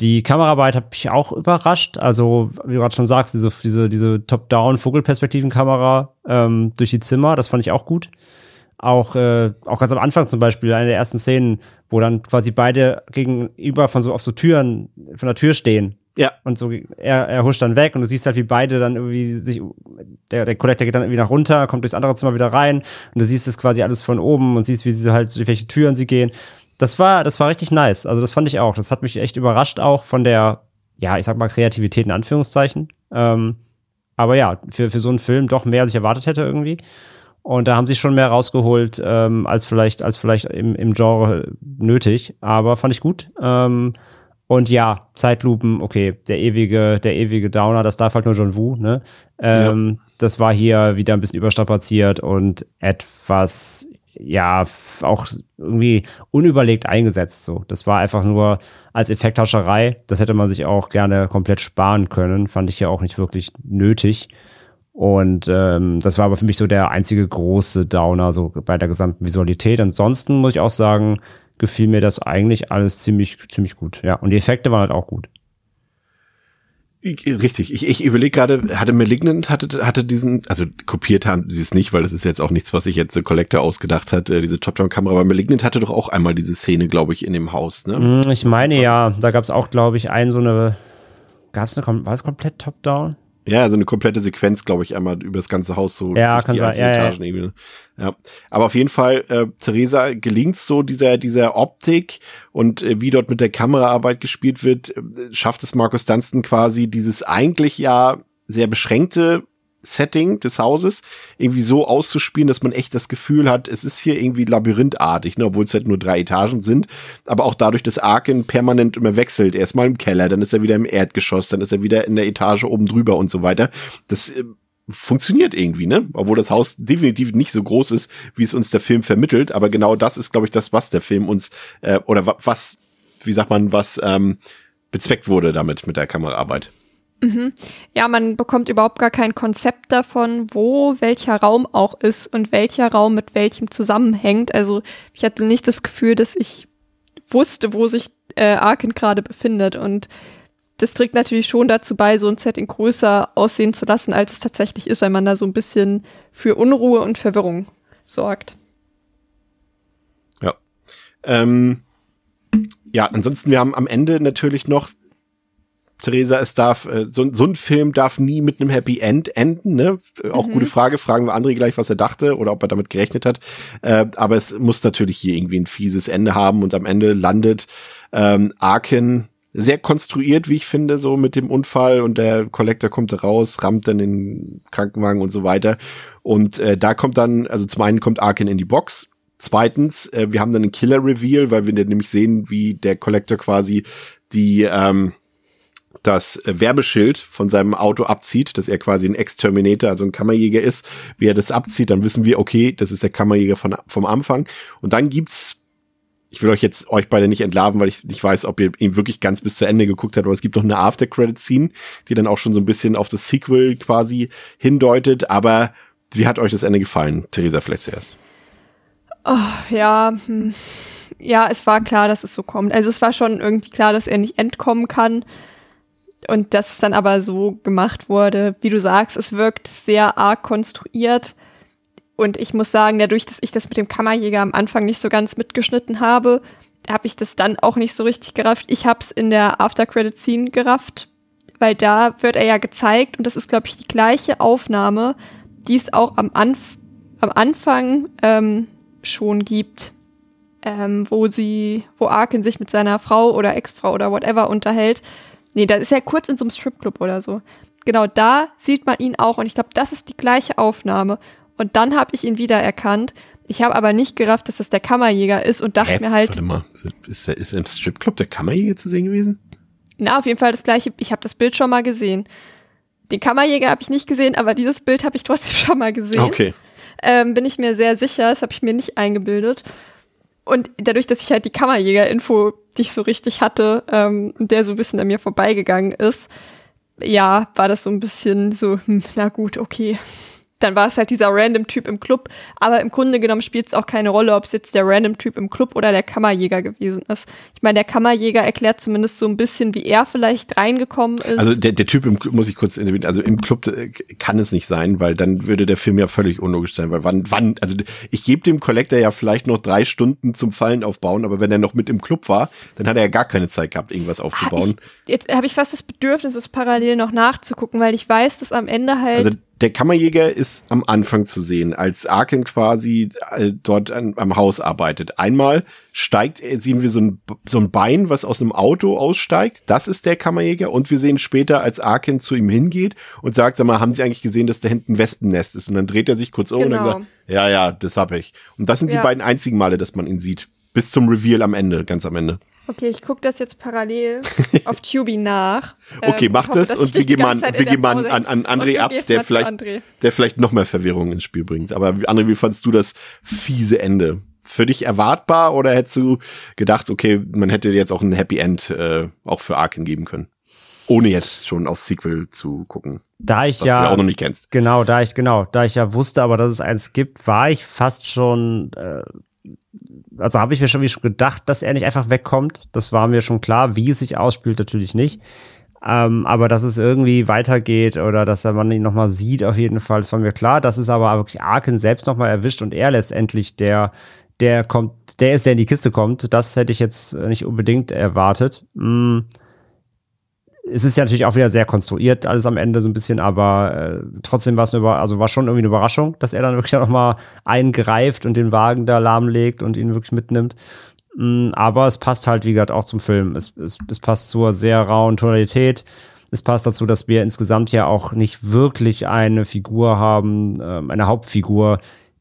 Die Kameraarbeit hat mich auch überrascht. Also, wie du gerade schon sagst, diese, diese, diese Top-Down-Vogelperspektivenkamera ähm, durch die Zimmer, das fand ich auch gut. Auch, äh, auch ganz am Anfang zum Beispiel, eine der ersten Szenen, wo dann quasi beide gegenüber von so auf so Türen, von der Tür stehen ja. Und so, er, er huscht dann weg und du siehst halt, wie beide dann irgendwie sich, der, der Collector geht dann irgendwie nach runter, kommt durchs andere Zimmer wieder rein und du siehst es quasi alles von oben und siehst, wie sie halt, durch welche Türen sie gehen. Das war, das war richtig nice. Also das fand ich auch. Das hat mich echt überrascht auch von der, ja, ich sag mal Kreativität in Anführungszeichen. Ähm, aber ja, für, für so einen Film doch mehr als ich erwartet hätte irgendwie. Und da haben sie schon mehr rausgeholt, ähm, als vielleicht, als vielleicht im, im Genre nötig. Aber fand ich gut. Ähm, und ja, Zeitlupen, okay, der ewige, der ewige Downer, das darf halt nur John Woo, ne? Ähm, ja. Das war hier wieder ein bisschen überstrapaziert und etwas, ja, auch irgendwie unüberlegt eingesetzt, so. Das war einfach nur als Effekthascherei. Das hätte man sich auch gerne komplett sparen können. Fand ich ja auch nicht wirklich nötig. Und ähm, das war aber für mich so der einzige große Downer so bei der gesamten Visualität. Ansonsten muss ich auch sagen, gefiel mir das eigentlich alles ziemlich, ziemlich gut. Ja, und die Effekte waren halt auch gut. Richtig. Ich, ich überlege gerade, hatte Malignant, hatte, hatte diesen, also kopiert haben sie es nicht, weil das ist jetzt auch nichts, was sich jetzt der Collector ausgedacht hat, äh, diese Top-Down-Kamera, aber Malignant hatte doch auch einmal diese Szene, glaube ich, in dem Haus, ne? Mm, ich meine ja, da gab es auch, glaube ich, einen so eine, gab es eine, war es komplett Top-Down? Ja, so eine komplette Sequenz, glaube ich, einmal über das ganze Haus so. Ja, kann sein. Ja, Etagen ja. ja. Aber auf jeden Fall, äh, Theresa gelingt so dieser, dieser Optik und äh, wie dort mit der Kameraarbeit gespielt wird, äh, schafft es Markus Dunstan quasi dieses eigentlich ja sehr beschränkte Setting des Hauses irgendwie so auszuspielen, dass man echt das Gefühl hat, es ist hier irgendwie labyrinthartig, ne, obwohl es halt nur drei Etagen sind. Aber auch dadurch, dass Arken permanent immer wechselt. Erstmal im Keller, dann ist er wieder im Erdgeschoss, dann ist er wieder in der Etage oben drüber und so weiter. Das äh, funktioniert irgendwie, ne? Obwohl das Haus definitiv nicht so groß ist, wie es uns der Film vermittelt. Aber genau das ist, glaube ich, das, was der Film uns, äh, oder was, wie sagt man, was ähm, bezweckt wurde damit mit der Kameraarbeit. Mhm. Ja, man bekommt überhaupt gar kein Konzept davon, wo welcher Raum auch ist und welcher Raum mit welchem zusammenhängt. Also ich hatte nicht das Gefühl, dass ich wusste, wo sich äh, Arken gerade befindet. Und das trägt natürlich schon dazu bei, so ein Setting größer aussehen zu lassen, als es tatsächlich ist, weil man da so ein bisschen für Unruhe und Verwirrung sorgt. Ja. Ähm, ja, ansonsten, wir haben am Ende natürlich noch Theresa, es darf, äh, so, so ein Film darf nie mit einem Happy End enden, ne? Auch mhm. gute Frage, fragen wir André gleich, was er dachte oder ob er damit gerechnet hat. Äh, aber es muss natürlich hier irgendwie ein fieses Ende haben und am Ende landet ähm, Arkin sehr konstruiert, wie ich finde, so mit dem Unfall und der Collector kommt raus, rammt dann den Krankenwagen und so weiter. Und äh, da kommt dann, also zum einen kommt Arkin in die Box, Zweitens, äh, wir haben dann einen Killer-Reveal, weil wir nämlich sehen, wie der Collector quasi die, ähm, das Werbeschild von seinem Auto abzieht, dass er quasi ein Ex-Terminator, also ein Kammerjäger ist, wie er das abzieht, dann wissen wir, okay, das ist der Kammerjäger von, vom Anfang. Und dann gibt's ich will euch jetzt euch beide nicht entlarven, weil ich nicht weiß, ob ihr ihn wirklich ganz bis zu Ende geguckt habt, aber es gibt noch eine After-Credit-Scene, die dann auch schon so ein bisschen auf das Sequel quasi hindeutet. Aber wie hat euch das Ende gefallen? Theresa, vielleicht zuerst. Oh, ja, hm. ja, es war klar, dass es so kommt. Also es war schon irgendwie klar, dass er nicht entkommen kann. Und dass es dann aber so gemacht wurde, wie du sagst, es wirkt sehr arg konstruiert. Und ich muss sagen, dadurch, dass ich das mit dem Kammerjäger am Anfang nicht so ganz mitgeschnitten habe, habe ich das dann auch nicht so richtig gerafft. Ich habe es in der After-Credit-Scene gerafft, weil da wird er ja gezeigt und das ist, glaube ich, die gleiche Aufnahme, die es auch am, Anf am Anfang ähm, schon gibt, ähm, wo sie, wo Arkin sich mit seiner Frau oder Ex-Frau oder whatever unterhält. Nee, da ist er kurz in so einem Stripclub oder so. Genau da sieht man ihn auch und ich glaube, das ist die gleiche Aufnahme. Und dann habe ich ihn wiedererkannt. Ich habe aber nicht gerafft, dass das der Kammerjäger ist und dachte Hä? mir halt, Warte mal, ist, ist, ist im Stripclub der Kammerjäger zu sehen gewesen? na, auf jeden Fall das gleiche. Ich habe das Bild schon mal gesehen. Den Kammerjäger habe ich nicht gesehen, aber dieses Bild habe ich trotzdem <laughs> schon mal gesehen. Okay. ähm, bin ich mir sehr sicher, das habe ich mir nicht eingebildet. Und dadurch, dass ich halt die Kammerjäger-Info nicht so richtig hatte, ähm, der so ein bisschen an mir vorbeigegangen ist, ja, war das so ein bisschen so, hm, na gut, okay. Dann war es halt dieser Random-Typ im Club. Aber im Grunde genommen spielt es auch keine Rolle, ob es jetzt der Random-Typ im Club oder der Kammerjäger gewesen ist. Ich meine, der Kammerjäger erklärt zumindest so ein bisschen, wie er vielleicht reingekommen ist. Also der, der Typ im Club, muss ich kurz also im Club äh, kann es nicht sein, weil dann würde der Film ja völlig unlogisch sein, weil wann, wann, also ich gebe dem Collector ja vielleicht noch drei Stunden zum Fallen aufbauen, aber wenn er noch mit im Club war, dann hat er ja gar keine Zeit gehabt, irgendwas aufzubauen. ich, jetzt habe ich fast das Bedürfnis, es parallel noch nachzugucken, weil ich weiß, dass am Ende halt. Also der Kammerjäger ist am Anfang zu sehen, als Arken quasi äh, dort an, am Haus arbeitet. Einmal steigt, sehen wir so ein, so ein Bein, was aus einem Auto aussteigt. Das ist der Kammerjäger. Und wir sehen später, als Arken zu ihm hingeht und sagt, sag mal, haben Sie eigentlich gesehen, dass da hinten ein Wespennest ist? Und dann dreht er sich kurz um und dann Genau. sagt, ja, ja, das hab ich. Und das sind Ja. die beiden einzigen Male, dass man ihn sieht. Bis zum Reveal am Ende, ganz am Ende. Okay, ich gucke das jetzt parallel <laughs> auf Tubi nach. Okay, Ähm, mach hoffe, das und wir gehen mal, wir gehen mal an, an. André ab, der vielleicht, André. der vielleicht noch mehr Verwirrung ins Spiel bringt. Aber André, wie fandst du das fiese Ende? Für dich erwartbar oder hättest du gedacht, okay, man hätte jetzt auch ein Happy End äh, auch für Arken geben können? Ohne jetzt schon aufs Sequel zu gucken, Da ich was ja. du auch noch nicht kennst. Genau, da ich, genau, da ich ja wusste, aber dass es eins gibt, war ich fast schon, äh, also habe ich mir schon, wie schon gedacht, dass er nicht einfach wegkommt. Das war mir schon klar. Wie es sich ausspielt, natürlich nicht. Ähm, aber dass es irgendwie weitergeht oder dass man ihn nochmal sieht, auf jeden Fall, das war mir klar. Das ist aber wirklich Arken selbst nochmal erwischt und er letztendlich der, der kommt, der ist, der in die Kiste kommt. Das hätte ich jetzt nicht unbedingt erwartet. Mm es ist ja natürlich auch wieder sehr konstruiert, alles am Ende so ein bisschen, aber äh, trotzdem war es eine also war schon irgendwie eine Überraschung, dass er dann <laughs> wirklich noch mal eingreift und den Wagen da lahmlegt und ihn wirklich mitnimmt. Mm, aber es passt halt, wie gesagt, auch zum Film. Es, es, es passt zur sehr rauen Tonalität. Es passt dazu, dass wir insgesamt ja auch nicht wirklich eine Figur haben, ähm, eine Hauptfigur,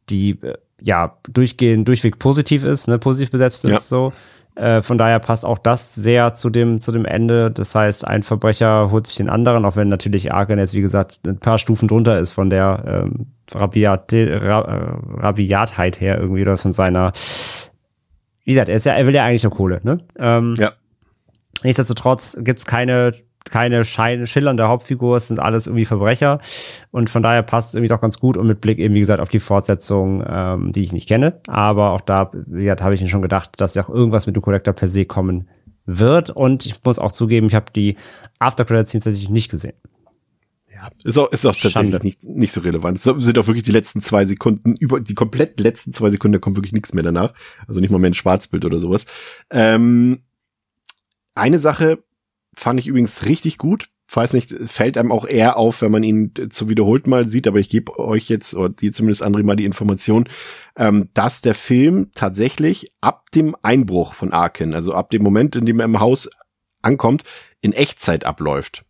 die äh, ja durchgehend, durchweg positiv ist, ne, positiv besetzt ist, Ja. so. Äh, von daher passt auch das sehr zu dem, zu dem Ende. Das heißt, ein Verbrecher holt sich den anderen, auch wenn natürlich Argan jetzt, wie gesagt, ein paar Stufen drunter ist von der ähm, Rabiat, Ra, äh, Rabiatheit her irgendwie oder von seiner. Wie gesagt, er, ist ja, er will ja eigentlich nur Kohle, ne? Ähm, Ja. Nichtsdestotrotz gibt's keine, keine schein schillernde Hauptfigur, es sind alles irgendwie Verbrecher. Und von daher passt es irgendwie doch ganz gut und mit Blick eben, wie gesagt, auf die Fortsetzung, ähm, die ich nicht kenne. Aber auch da, wie gesagt, habe ich mir schon gedacht, dass ja auch irgendwas mit dem Collector per se kommen wird. Und ich muss auch zugeben, ich habe die After Credits tatsächlich nicht gesehen. Ja, ist auch, ist auch tatsächlich Schande. nicht, nicht so relevant. Es sind auch wirklich die letzten zwei Sekunden, über die komplett letzten zwei Sekunden, da kommt wirklich nichts mehr danach. Also nicht mal mehr ein Schwarzbild oder sowas. Ähm, eine Sache fand ich übrigens richtig gut. Weiß nicht, fällt einem auch eher auf, wenn man ihn zu wiederholt mal sieht, aber ich gebe euch jetzt, oder dir zumindest André mal die Information, ähm, dass der Film tatsächlich ab dem Einbruch von Arken, also ab dem Moment, in dem er im Haus ankommt, in Echtzeit abläuft.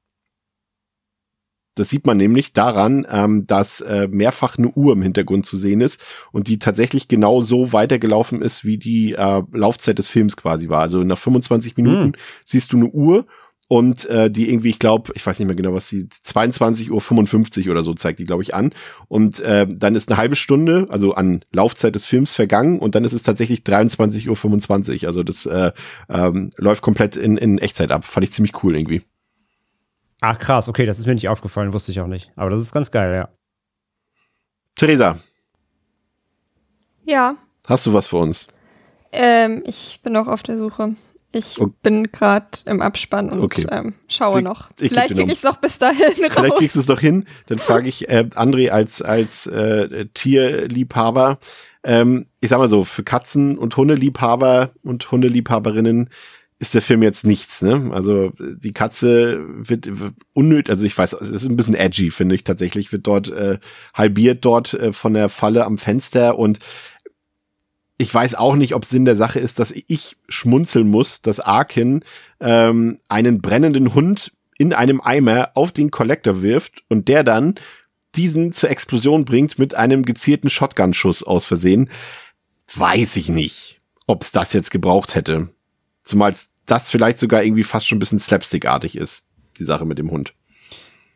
Das sieht man nämlich daran, ähm, dass äh, mehrfach eine Uhr im Hintergrund zu sehen ist und die tatsächlich genau so weitergelaufen ist, wie die äh, Laufzeit des Films quasi war. Also nach 25 Minuten Hm. siehst du eine Uhr und äh, die irgendwie, ich glaube, ich weiß nicht mehr genau, was sie 22.55 Uhr oder so zeigt die, glaube ich, an. Und äh, dann ist eine halbe Stunde, also an Laufzeit des Films vergangen und dann ist es tatsächlich 23.25 Uhr. Also das äh, ähm, läuft komplett in, in Echtzeit ab. Fand ich ziemlich cool irgendwie. Ach krass, okay, das ist mir nicht aufgefallen, wusste ich auch nicht. Aber das ist ganz geil, ja. Theresa, Ja, hast du was für uns? ähm, ich bin noch auf der Suche. Ich Ok- bin gerade im Abspann und Okay. ähm, schaue Ich- noch. ich Vielleicht kriege noch- ich es noch bis dahin <laughs> Vielleicht raus. kriegst du es doch hin. Dann frage ich äh, André als, als äh, Tierliebhaber. Ähm, ich sag mal so, für Katzen- und Hundeliebhaber und Hundeliebhaberinnen ist der Film jetzt nichts, ne? Also die Katze wird, wird unnötig, also ich weiß, es ist ein bisschen edgy, finde ich tatsächlich, wird dort äh, halbiert dort äh, von der Falle am Fenster und ich weiß auch nicht, ob Sinn der Sache ist, dass ich schmunzeln muss, dass Arkin ähm, einen brennenden Hund in einem Eimer auf den Collector wirft und der dann diesen zur Explosion bringt mit einem gezielten Shotgun-Schuss aus Versehen. Weiß ich nicht, ob es das jetzt gebraucht hätte. Zumal das vielleicht sogar irgendwie fast schon ein bisschen slapstickartig ist, die Sache mit dem Hund.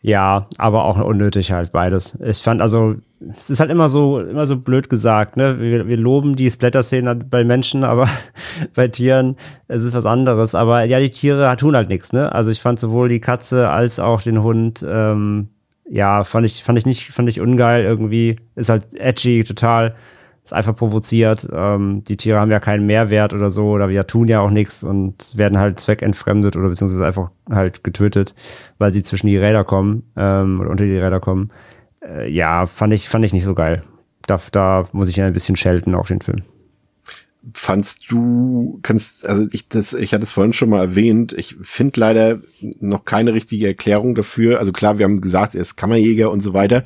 Ja, aber auch unnötig halt beides. Ich fand also, es ist halt immer so, immer so blöd gesagt, ne? Wir, wir loben die Splatter-Szenen bei Menschen, aber <laughs> bei Tieren es ist was anderes. Aber ja, die Tiere tun halt nichts, ne? Also ich fand sowohl die Katze als auch den Hund, ähm, ja, fand ich, fand ich nicht, fand ich ungeil irgendwie. Ist halt edgy total. Ist einfach provoziert. Ähm, die Tiere haben ja keinen Mehrwert oder so, oder wir tun ja auch nichts und werden halt zweckentfremdet oder beziehungsweise einfach halt getötet, weil sie zwischen die Räder kommen ähm, oder unter die Räder kommen. Äh, ja, fand ich, fand ich nicht so geil. Da, da muss ich ja ein bisschen schelten auf den Film. Fandst du, kannst, also ich, das, ich hatte es vorhin schon mal erwähnt, ich finde leider noch keine richtige Erklärung dafür. Also klar, wir haben gesagt, er ist Kammerjäger und so weiter.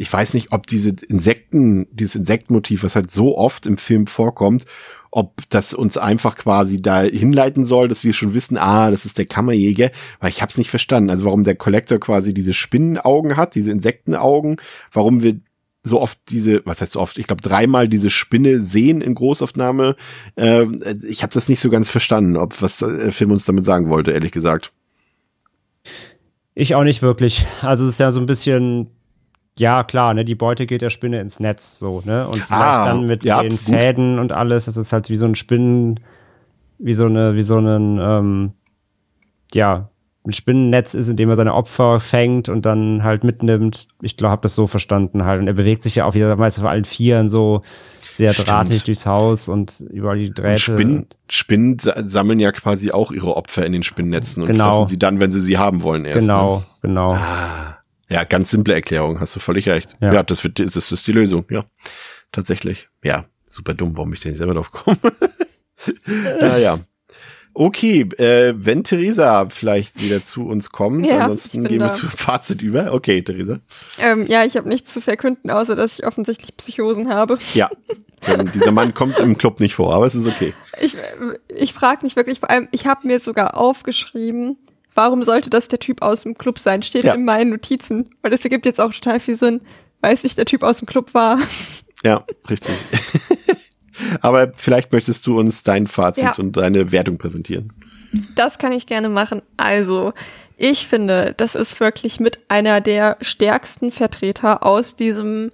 Ich weiß nicht, ob diese Insekten, dieses Insektenmotiv, was halt so oft im Film vorkommt, ob das uns einfach quasi da hinleiten soll, dass wir schon wissen, ah, das ist der Kammerjäger, weil ich habe es nicht verstanden. Also warum der Collector quasi diese Spinnenaugen hat, diese Insektenaugen, warum wir so oft diese, was heißt so oft, ich glaube dreimal diese Spinne sehen in Großaufnahme. Äh, ich habe das nicht so ganz verstanden, ob was der Film uns damit sagen wollte, ehrlich gesagt. Ich auch nicht wirklich. Also es ist ja so ein bisschen, ja klar, ne, die Beute geht der Spinne ins Netz, so, ne? Und vielleicht Ah, dann mit ja, den gut. Fäden und alles, das ist halt wie so ein Spinnen, wie so eine, wie so ein, ähm, ja, ein Spinnennetz ist, in dem er seine Opfer fängt und dann halt mitnimmt. Ich glaube, habe das so verstanden halt. Und er bewegt sich ja auch wieder meist auf allen Vieren so sehr Stimmt. drahtig durchs Haus und überall die Drähte. Spinnen, Spinnen sa- sammeln ja quasi auch ihre Opfer in den Spinnnetzen und Genau. fressen sie dann, wenn sie sie haben wollen erst. Genau, Ne? genau. Ah, ja, ganz simple Erklärung, hast du völlig recht. Ja, Ja. das, wird, das ist die Lösung, ja. Tatsächlich. Ja, super dumm, warum ich denn nicht selber drauf komme. <laughs> naja. Okay, äh, wenn Theresa vielleicht wieder zu uns kommt, Ja, ansonsten gehen wir da. zum Fazit über. Okay, Theresa. Ähm, ja, ich habe nichts zu verkünden, außer dass ich offensichtlich Psychosen habe. Ja, <laughs> denn dieser Mann kommt im Club nicht vor, aber es ist okay. Ich, ich frage mich wirklich, vor allem, ich habe mir sogar aufgeschrieben, warum sollte das der Typ aus dem Club sein? Steht Ja. in meinen Notizen. Weil das ergibt jetzt auch total viel Sinn, weil es nicht der Typ aus dem Club war. <laughs> Ja, richtig. <laughs> aber vielleicht möchtest du uns dein Fazit Ja. und deine Wertung präsentieren. Das kann ich gerne machen. Also, ich finde, das ist wirklich mit einer der stärksten Vertreter aus diesem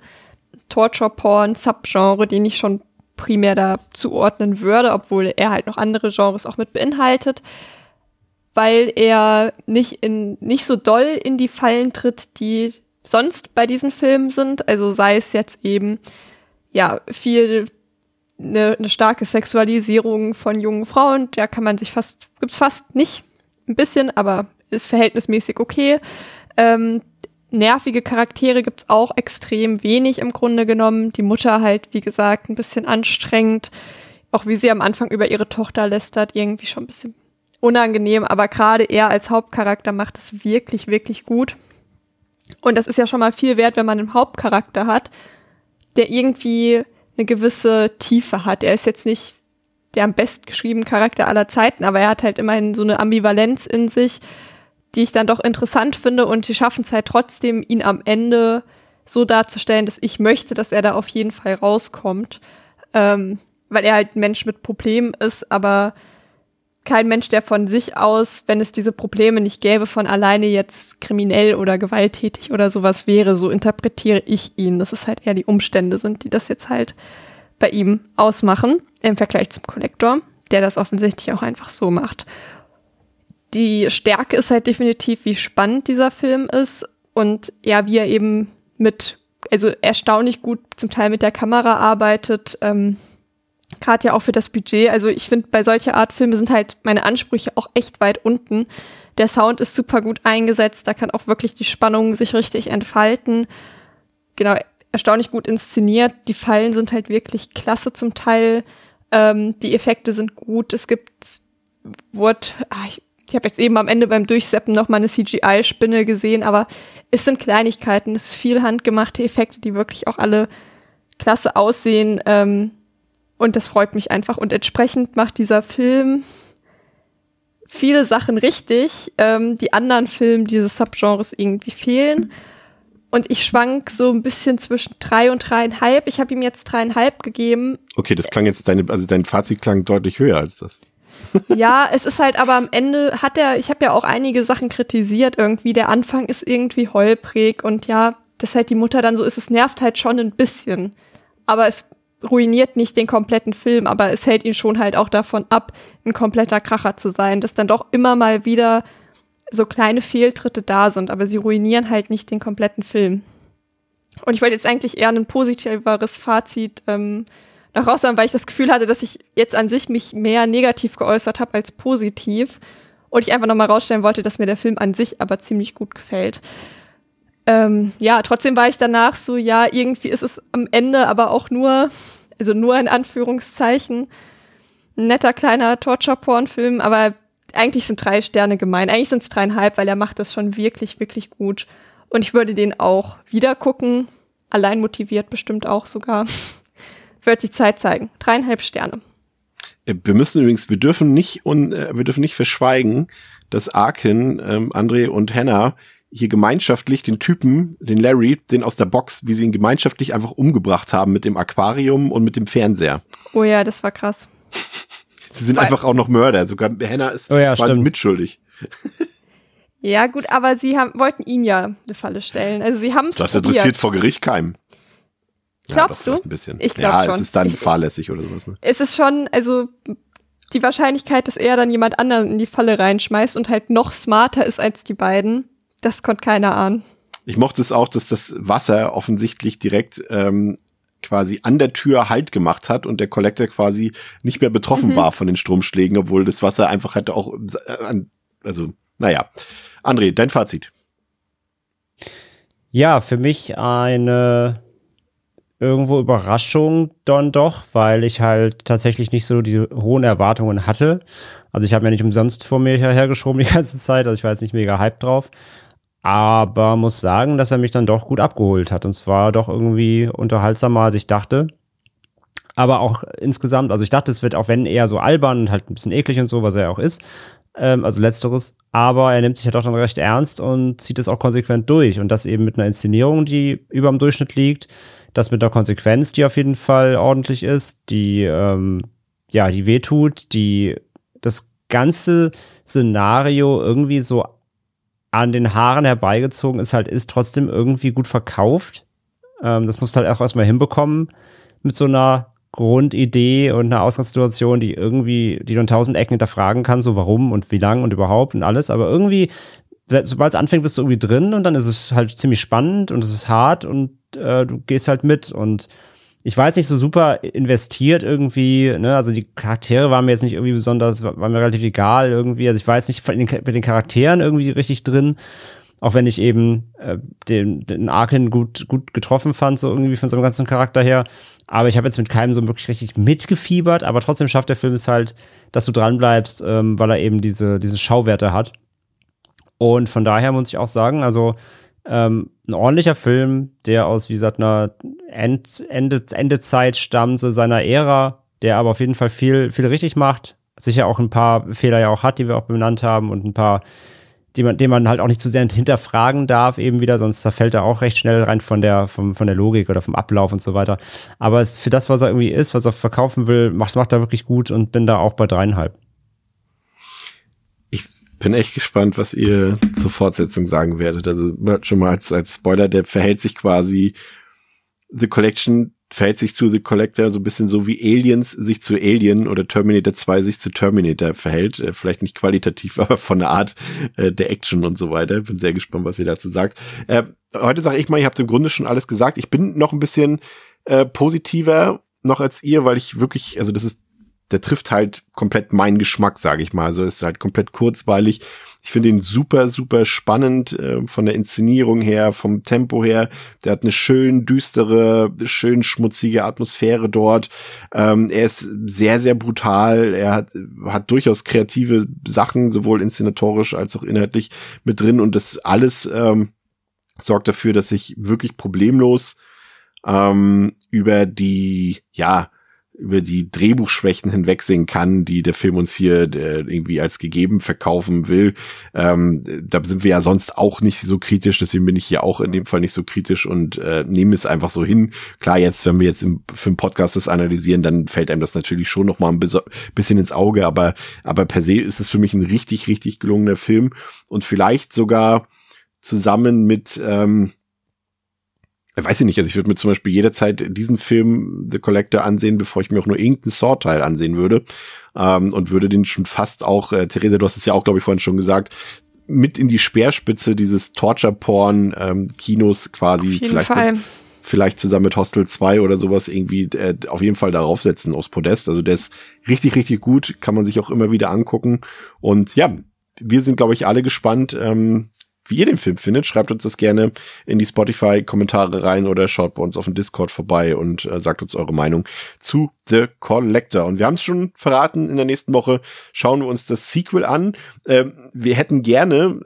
Torture-Porn-Subgenre, den ich schon primär da zuordnen würde, obwohl er halt noch andere Genres auch mit beinhaltet, weil er nicht in nicht so doll in die Fallen tritt, die sonst bei diesen Filmen sind. Also sei es jetzt eben ja viel eine, eine starke Sexualisierung von jungen Frauen, da kann man sich fast, gibt's fast nicht, ein bisschen, aber ist verhältnismäßig okay. Ähm, nervige Charaktere gibt's auch extrem wenig im Grunde genommen. Die Mutter halt, wie gesagt, ein bisschen anstrengend. Auch wie sie am Anfang über ihre Tochter lästert, irgendwie schon ein bisschen unangenehm, aber gerade er als Hauptcharakter macht es wirklich, wirklich gut. Und das ist ja schon mal viel wert, wenn man einen Hauptcharakter hat, der irgendwie eine gewisse Tiefe hat. Er ist jetzt nicht der am bestgeschriebene Charakter aller Zeiten, aber er hat halt immerhin so eine Ambivalenz in sich, die ich dann doch interessant finde und die schaffen es halt trotzdem, ihn am Ende so darzustellen, dass ich möchte, dass er da auf jeden Fall rauskommt, ähm, weil er halt ein Mensch mit Problemen ist, aber kein Mensch, der von sich aus, wenn es diese Probleme nicht gäbe, von alleine jetzt kriminell oder gewalttätig oder sowas wäre. So interpretiere ich ihn. Das ist halt eher die Umstände sind, die das jetzt halt bei ihm ausmachen im Vergleich zum Kollektor, der das offensichtlich auch einfach so macht. Die Stärke ist halt definitiv, wie spannend dieser Film ist und ja, wie er eben mit, also erstaunlich gut zum Teil mit der Kamera arbeitet. Ähm, Gerade ja auch für das Budget. Also ich finde, bei solcher Art Filme sind halt meine Ansprüche auch echt weit unten. Der Sound ist super gut eingesetzt, da kann auch wirklich die Spannung sich richtig entfalten. Genau, erstaunlich gut inszeniert. Die Fallen sind halt wirklich klasse zum Teil. Ähm, die Effekte sind gut. Es gibt, wurde, ach, ich, ich habe jetzt eben am Ende beim Durchseppen noch mal eine CGI-Spinne gesehen, aber es sind Kleinigkeiten, es ist viel handgemachte Effekte, die wirklich auch alle klasse aussehen. Ähm, und das freut mich einfach. Und entsprechend macht dieser Film viele Sachen richtig, ähm, die anderen Filme dieses Subgenres irgendwie fehlen. Und ich schwank so ein bisschen zwischen drei und dreieinhalb. Ich habe ihm jetzt dreieinhalb gegeben. Okay, das klang jetzt deine, also dein Fazit klang deutlich höher als das. <laughs> ja, es ist halt aber am Ende hat er, ich habe ja auch einige Sachen kritisiert irgendwie. Der Anfang ist irgendwie holprig und ja, dass halt die Mutter dann so ist, es nervt halt schon ein bisschen. Aber es ruiniert nicht den kompletten Film, aber es hält ihn schon halt auch davon ab, ein kompletter Kracher zu sein, dass dann doch immer mal wieder so kleine Fehltritte da sind, aber sie ruinieren halt nicht den kompletten Film. Und ich wollte jetzt eigentlich eher ein positiveres Fazit ähm, nach raushaben, weil ich das Gefühl hatte, dass ich jetzt an sich mich mehr negativ geäußert habe als positiv. Und ich einfach nochmal rausstellen wollte, dass mir der Film an sich aber ziemlich gut gefällt. Ähm, ja, trotzdem war ich danach so, ja, irgendwie ist es am Ende aber auch nur, also nur in Anführungszeichen, netter kleiner Torture-Porn-Film, aber eigentlich sind drei Sterne gemein. Eigentlich sind es dreieinhalb, weil er macht das schon wirklich, wirklich gut. Und ich würde den auch wieder gucken. Allein motiviert bestimmt auch sogar. <laughs> Wird die Zeit zeigen. Dreieinhalb Sterne. Äh, wir müssen übrigens, wir dürfen nicht und äh, wir dürfen nicht verschweigen, dass Arkin, ähm, André und Hannah hier gemeinschaftlich den Typen, den Larry, den aus der Box, wie sie ihn gemeinschaftlich einfach umgebracht haben mit dem Aquarium und mit dem Fernseher. Oh ja, das war krass. sie sind Weil einfach auch noch Mörder. Sogar Hannah ist oh ja, quasi stimmt. mitschuldig. Ja, gut, aber sie haben, wollten ihn ja eine Falle stellen. Also sie haben es Das probiert. interessiert vor Gericht keinem. Glaubst ja, du? Ein bisschen. Ich glaube ja, schon. es ist dann ich, fahrlässig oder sowas. Ne? Es ist schon, also die Wahrscheinlichkeit, dass er dann jemand anderen in die Falle reinschmeißt und halt noch smarter ist als die beiden, das konnte keiner ahnen. Ich mochte es auch, dass das Wasser offensichtlich direkt ähm, quasi an der Tür Halt gemacht hat und der Collector quasi nicht mehr betroffen mhm. war von den Stromschlägen, obwohl das Wasser einfach hätte auch, äh, also, naja. André, dein Fazit. Ja, für mich eine irgendwo Überraschung dann doch, weil ich halt tatsächlich nicht so die hohen Erwartungen hatte. Also ich habe mir nicht umsonst vor mir hergeschoben die ganze Zeit, also ich war jetzt nicht mega hype drauf. Aber muss sagen, dass er mich dann doch gut abgeholt hat. Und zwar doch irgendwie unterhaltsamer, als ich dachte. Aber auch insgesamt, also ich dachte, es wird auch wenn eher so albern und halt ein bisschen eklig und so, was er auch ist. Ähm, also letzteres. Aber er nimmt sich ja doch dann recht ernst und zieht es auch konsequent durch. Und das eben mit einer Inszenierung, die über dem Durchschnitt liegt das mit der Konsequenz, die auf jeden Fall ordentlich ist, die, ähm, ja, die wehtut, die das ganze Szenario irgendwie so an den Haaren herbeigezogen ist, halt ist trotzdem irgendwie gut verkauft. Ähm, das musst du halt auch erstmal hinbekommen mit so einer Grundidee und einer Ausgangssituation, die irgendwie, die du in tausend Ecken hinterfragen kannst, so warum und wie lang und überhaupt und alles, aber irgendwie sobald es anfängt, bist du irgendwie drin und dann ist es halt ziemlich spannend und es ist hart und äh, du gehst halt mit und ich war jetzt nicht so super investiert irgendwie, ne, also die Charaktere waren mir jetzt nicht irgendwie besonders, war mir relativ egal irgendwie, also ich war jetzt nicht den, mit den Charakteren irgendwie richtig drin, auch wenn ich eben äh, den, den Arkin gut, gut getroffen fand, so irgendwie von seinem ganzen Charakter her, aber ich habe jetzt mit keinem so wirklich richtig mitgefiebert, aber trotzdem schafft der Film es halt, dass du dranbleibst, ähm, weil er eben diese, diese Schauwerte hat. Und von daher muss ich auch sagen, also ähm, ein ordentlicher Film, der aus, wie gesagt, einer End, Ende, Endezeit stammt, so seiner Ära, der aber auf jeden Fall viel, viel richtig macht. Sicher auch ein paar Fehler ja auch hat, die wir auch benannt haben und ein paar, die man, den man halt auch nicht zu sehr hinterfragen darf, eben wieder, sonst zerfällt er auch recht schnell rein von der, vom, von der Logik oder vom Ablauf und so weiter. Aber es, für das, was er irgendwie ist, was er verkaufen will, macht, macht er wirklich gut und bin da auch bei dreieinhalb. Bin echt gespannt, was ihr zur Fortsetzung sagen werdet. Also schon mal als, als Spoiler, der verhält sich quasi, The Collection verhält sich zu The Collector so ein bisschen so wie Aliens sich zu Alien oder Terminator 2 sich zu Terminator verhält. Äh, vielleicht nicht qualitativ, <laughs> aber von der Art äh, der Action und so weiter. Bin sehr gespannt, was ihr dazu sagt. Äh, heute sage ich mal, ihr habt im Grunde schon alles gesagt. Ich bin noch ein bisschen äh, positiver noch als ihr, weil ich wirklich, also das ist der trifft halt komplett meinen Geschmack, sage ich mal. Also ist halt komplett kurzweilig. Ich finde ihn super, super spannend äh, von der Inszenierung her, vom Tempo her. Der hat eine schön düstere, schön schmutzige Atmosphäre dort. Ähm, er ist sehr, sehr brutal. Er hat, hat durchaus kreative Sachen, sowohl inszenatorisch als auch inhaltlich mit drin. Und das alles ähm, sorgt dafür, dass ich wirklich problemlos ähm, über die, ja, über die Drehbuchschwächen hinwegsehen kann, die der Film uns hier äh, irgendwie als gegeben verkaufen will. Ähm, da sind wir ja sonst auch nicht so kritisch, deswegen bin ich hier auch in dem Fall nicht so kritisch und äh, nehme es einfach so hin. Klar, jetzt, wenn wir jetzt im, für einen Podcast das analysieren, dann fällt einem das natürlich schon noch mal ein bisschen ins Auge, aber, aber per se ist es für mich ein richtig, richtig gelungener Film und vielleicht sogar zusammen mit ähm, weiß ich nicht, also ich würde mir zum Beispiel jederzeit diesen Film The Collector ansehen, bevor ich mir auch nur irgendeinen Saw-Teil ansehen würde. Ähm, und würde den schon fast auch, äh, Theresa, du hast es ja auch, glaube ich, vorhin schon gesagt, mit in die Speerspitze dieses Torture-Porn-Kinos ähm, quasi vielleicht mit, vielleicht zusammen mit Hostel 2 oder sowas irgendwie äh, auf jeden Fall darauf setzen aufs Podest. Also der ist richtig, richtig gut, kann man sich auch immer wieder angucken. Und ja, wir sind, glaube ich, alle gespannt, ähm, wie ihr den Film findet. Schreibt uns das gerne in die Spotify-Kommentare rein oder schaut bei uns auf dem Discord vorbei und äh, sagt uns eure Meinung zu The Collector. Und wir haben es schon verraten, in der nächsten Woche schauen wir uns das Sequel an. Ähm, wir hätten gerne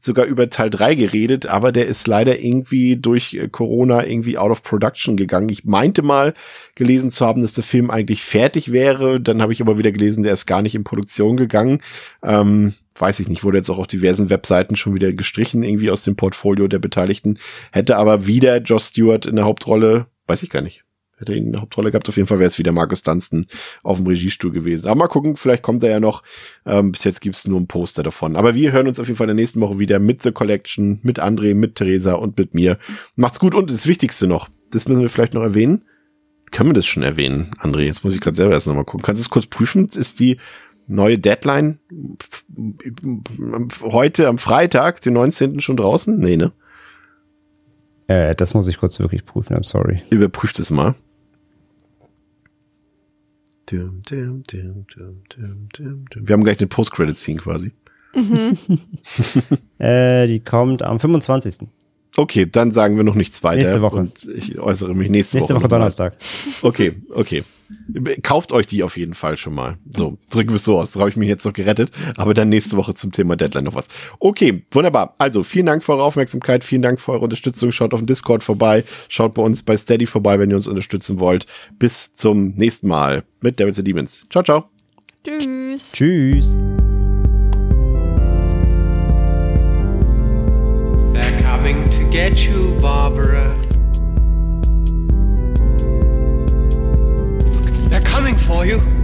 sogar über Teil 3 geredet, aber der ist leider irgendwie durch äh, Corona irgendwie out of production gegangen. Ich meinte mal gelesen zu haben, dass der Film eigentlich fertig wäre. Dann habe ich aber wieder gelesen, der ist gar nicht in Produktion gegangen. Ähm, weiß ich nicht, wurde jetzt auch auf diversen Webseiten schon wieder gestrichen, irgendwie aus dem Portfolio der Beteiligten. Hätte aber wieder Josh Stewart in der Hauptrolle, weiß ich gar nicht. Hätte ihn in der Hauptrolle gehabt, auf jeden Fall wäre es wieder Marcus Dunstan auf dem Regiestuhl gewesen. Aber mal gucken, vielleicht kommt er ja noch. Ähm, bis jetzt gibt's nur ein Poster davon. Aber wir hören uns auf jeden Fall in der nächsten Woche wieder mit The Collection, mit André, mit Theresa und mit mir. Macht's gut und das Wichtigste noch, das müssen wir vielleicht noch erwähnen. Können wir das schon erwähnen, André? Jetzt muss ich gerade selber erst nochmal gucken. Kannst du es kurz prüfen? Ist die neue Deadline heute am Freitag, den 19. schon draußen? Nee, ne? Äh, das muss ich kurz wirklich prüfen, I'm sorry. Überprüft es mal. Wir haben gleich eine Post-Credit-Scene quasi. Mhm. <laughs> äh, die kommt am 25. Okay, dann sagen wir noch nichts weiter. Nächste Woche. Und ich äußere mich nächste, nächste Woche. Nächste Woche Donnerstag. Okay, okay. Kauft euch die auf jeden Fall schon mal. So, drücken wir es so aus. Da habe ich mich jetzt noch gerettet. Aber dann nächste Woche zum Thema Deadline noch was. Okay, wunderbar. Also, vielen Dank für eure Aufmerksamkeit. Vielen Dank für eure Unterstützung. Schaut auf dem Discord vorbei. Schaut bei uns bei Steady vorbei, wenn ihr uns unterstützen wollt. Bis zum nächsten Mal mit Devils and Demons. Ciao, ciao. Tschüss. Tschüss. coming to get you, Barbara. They're coming for you.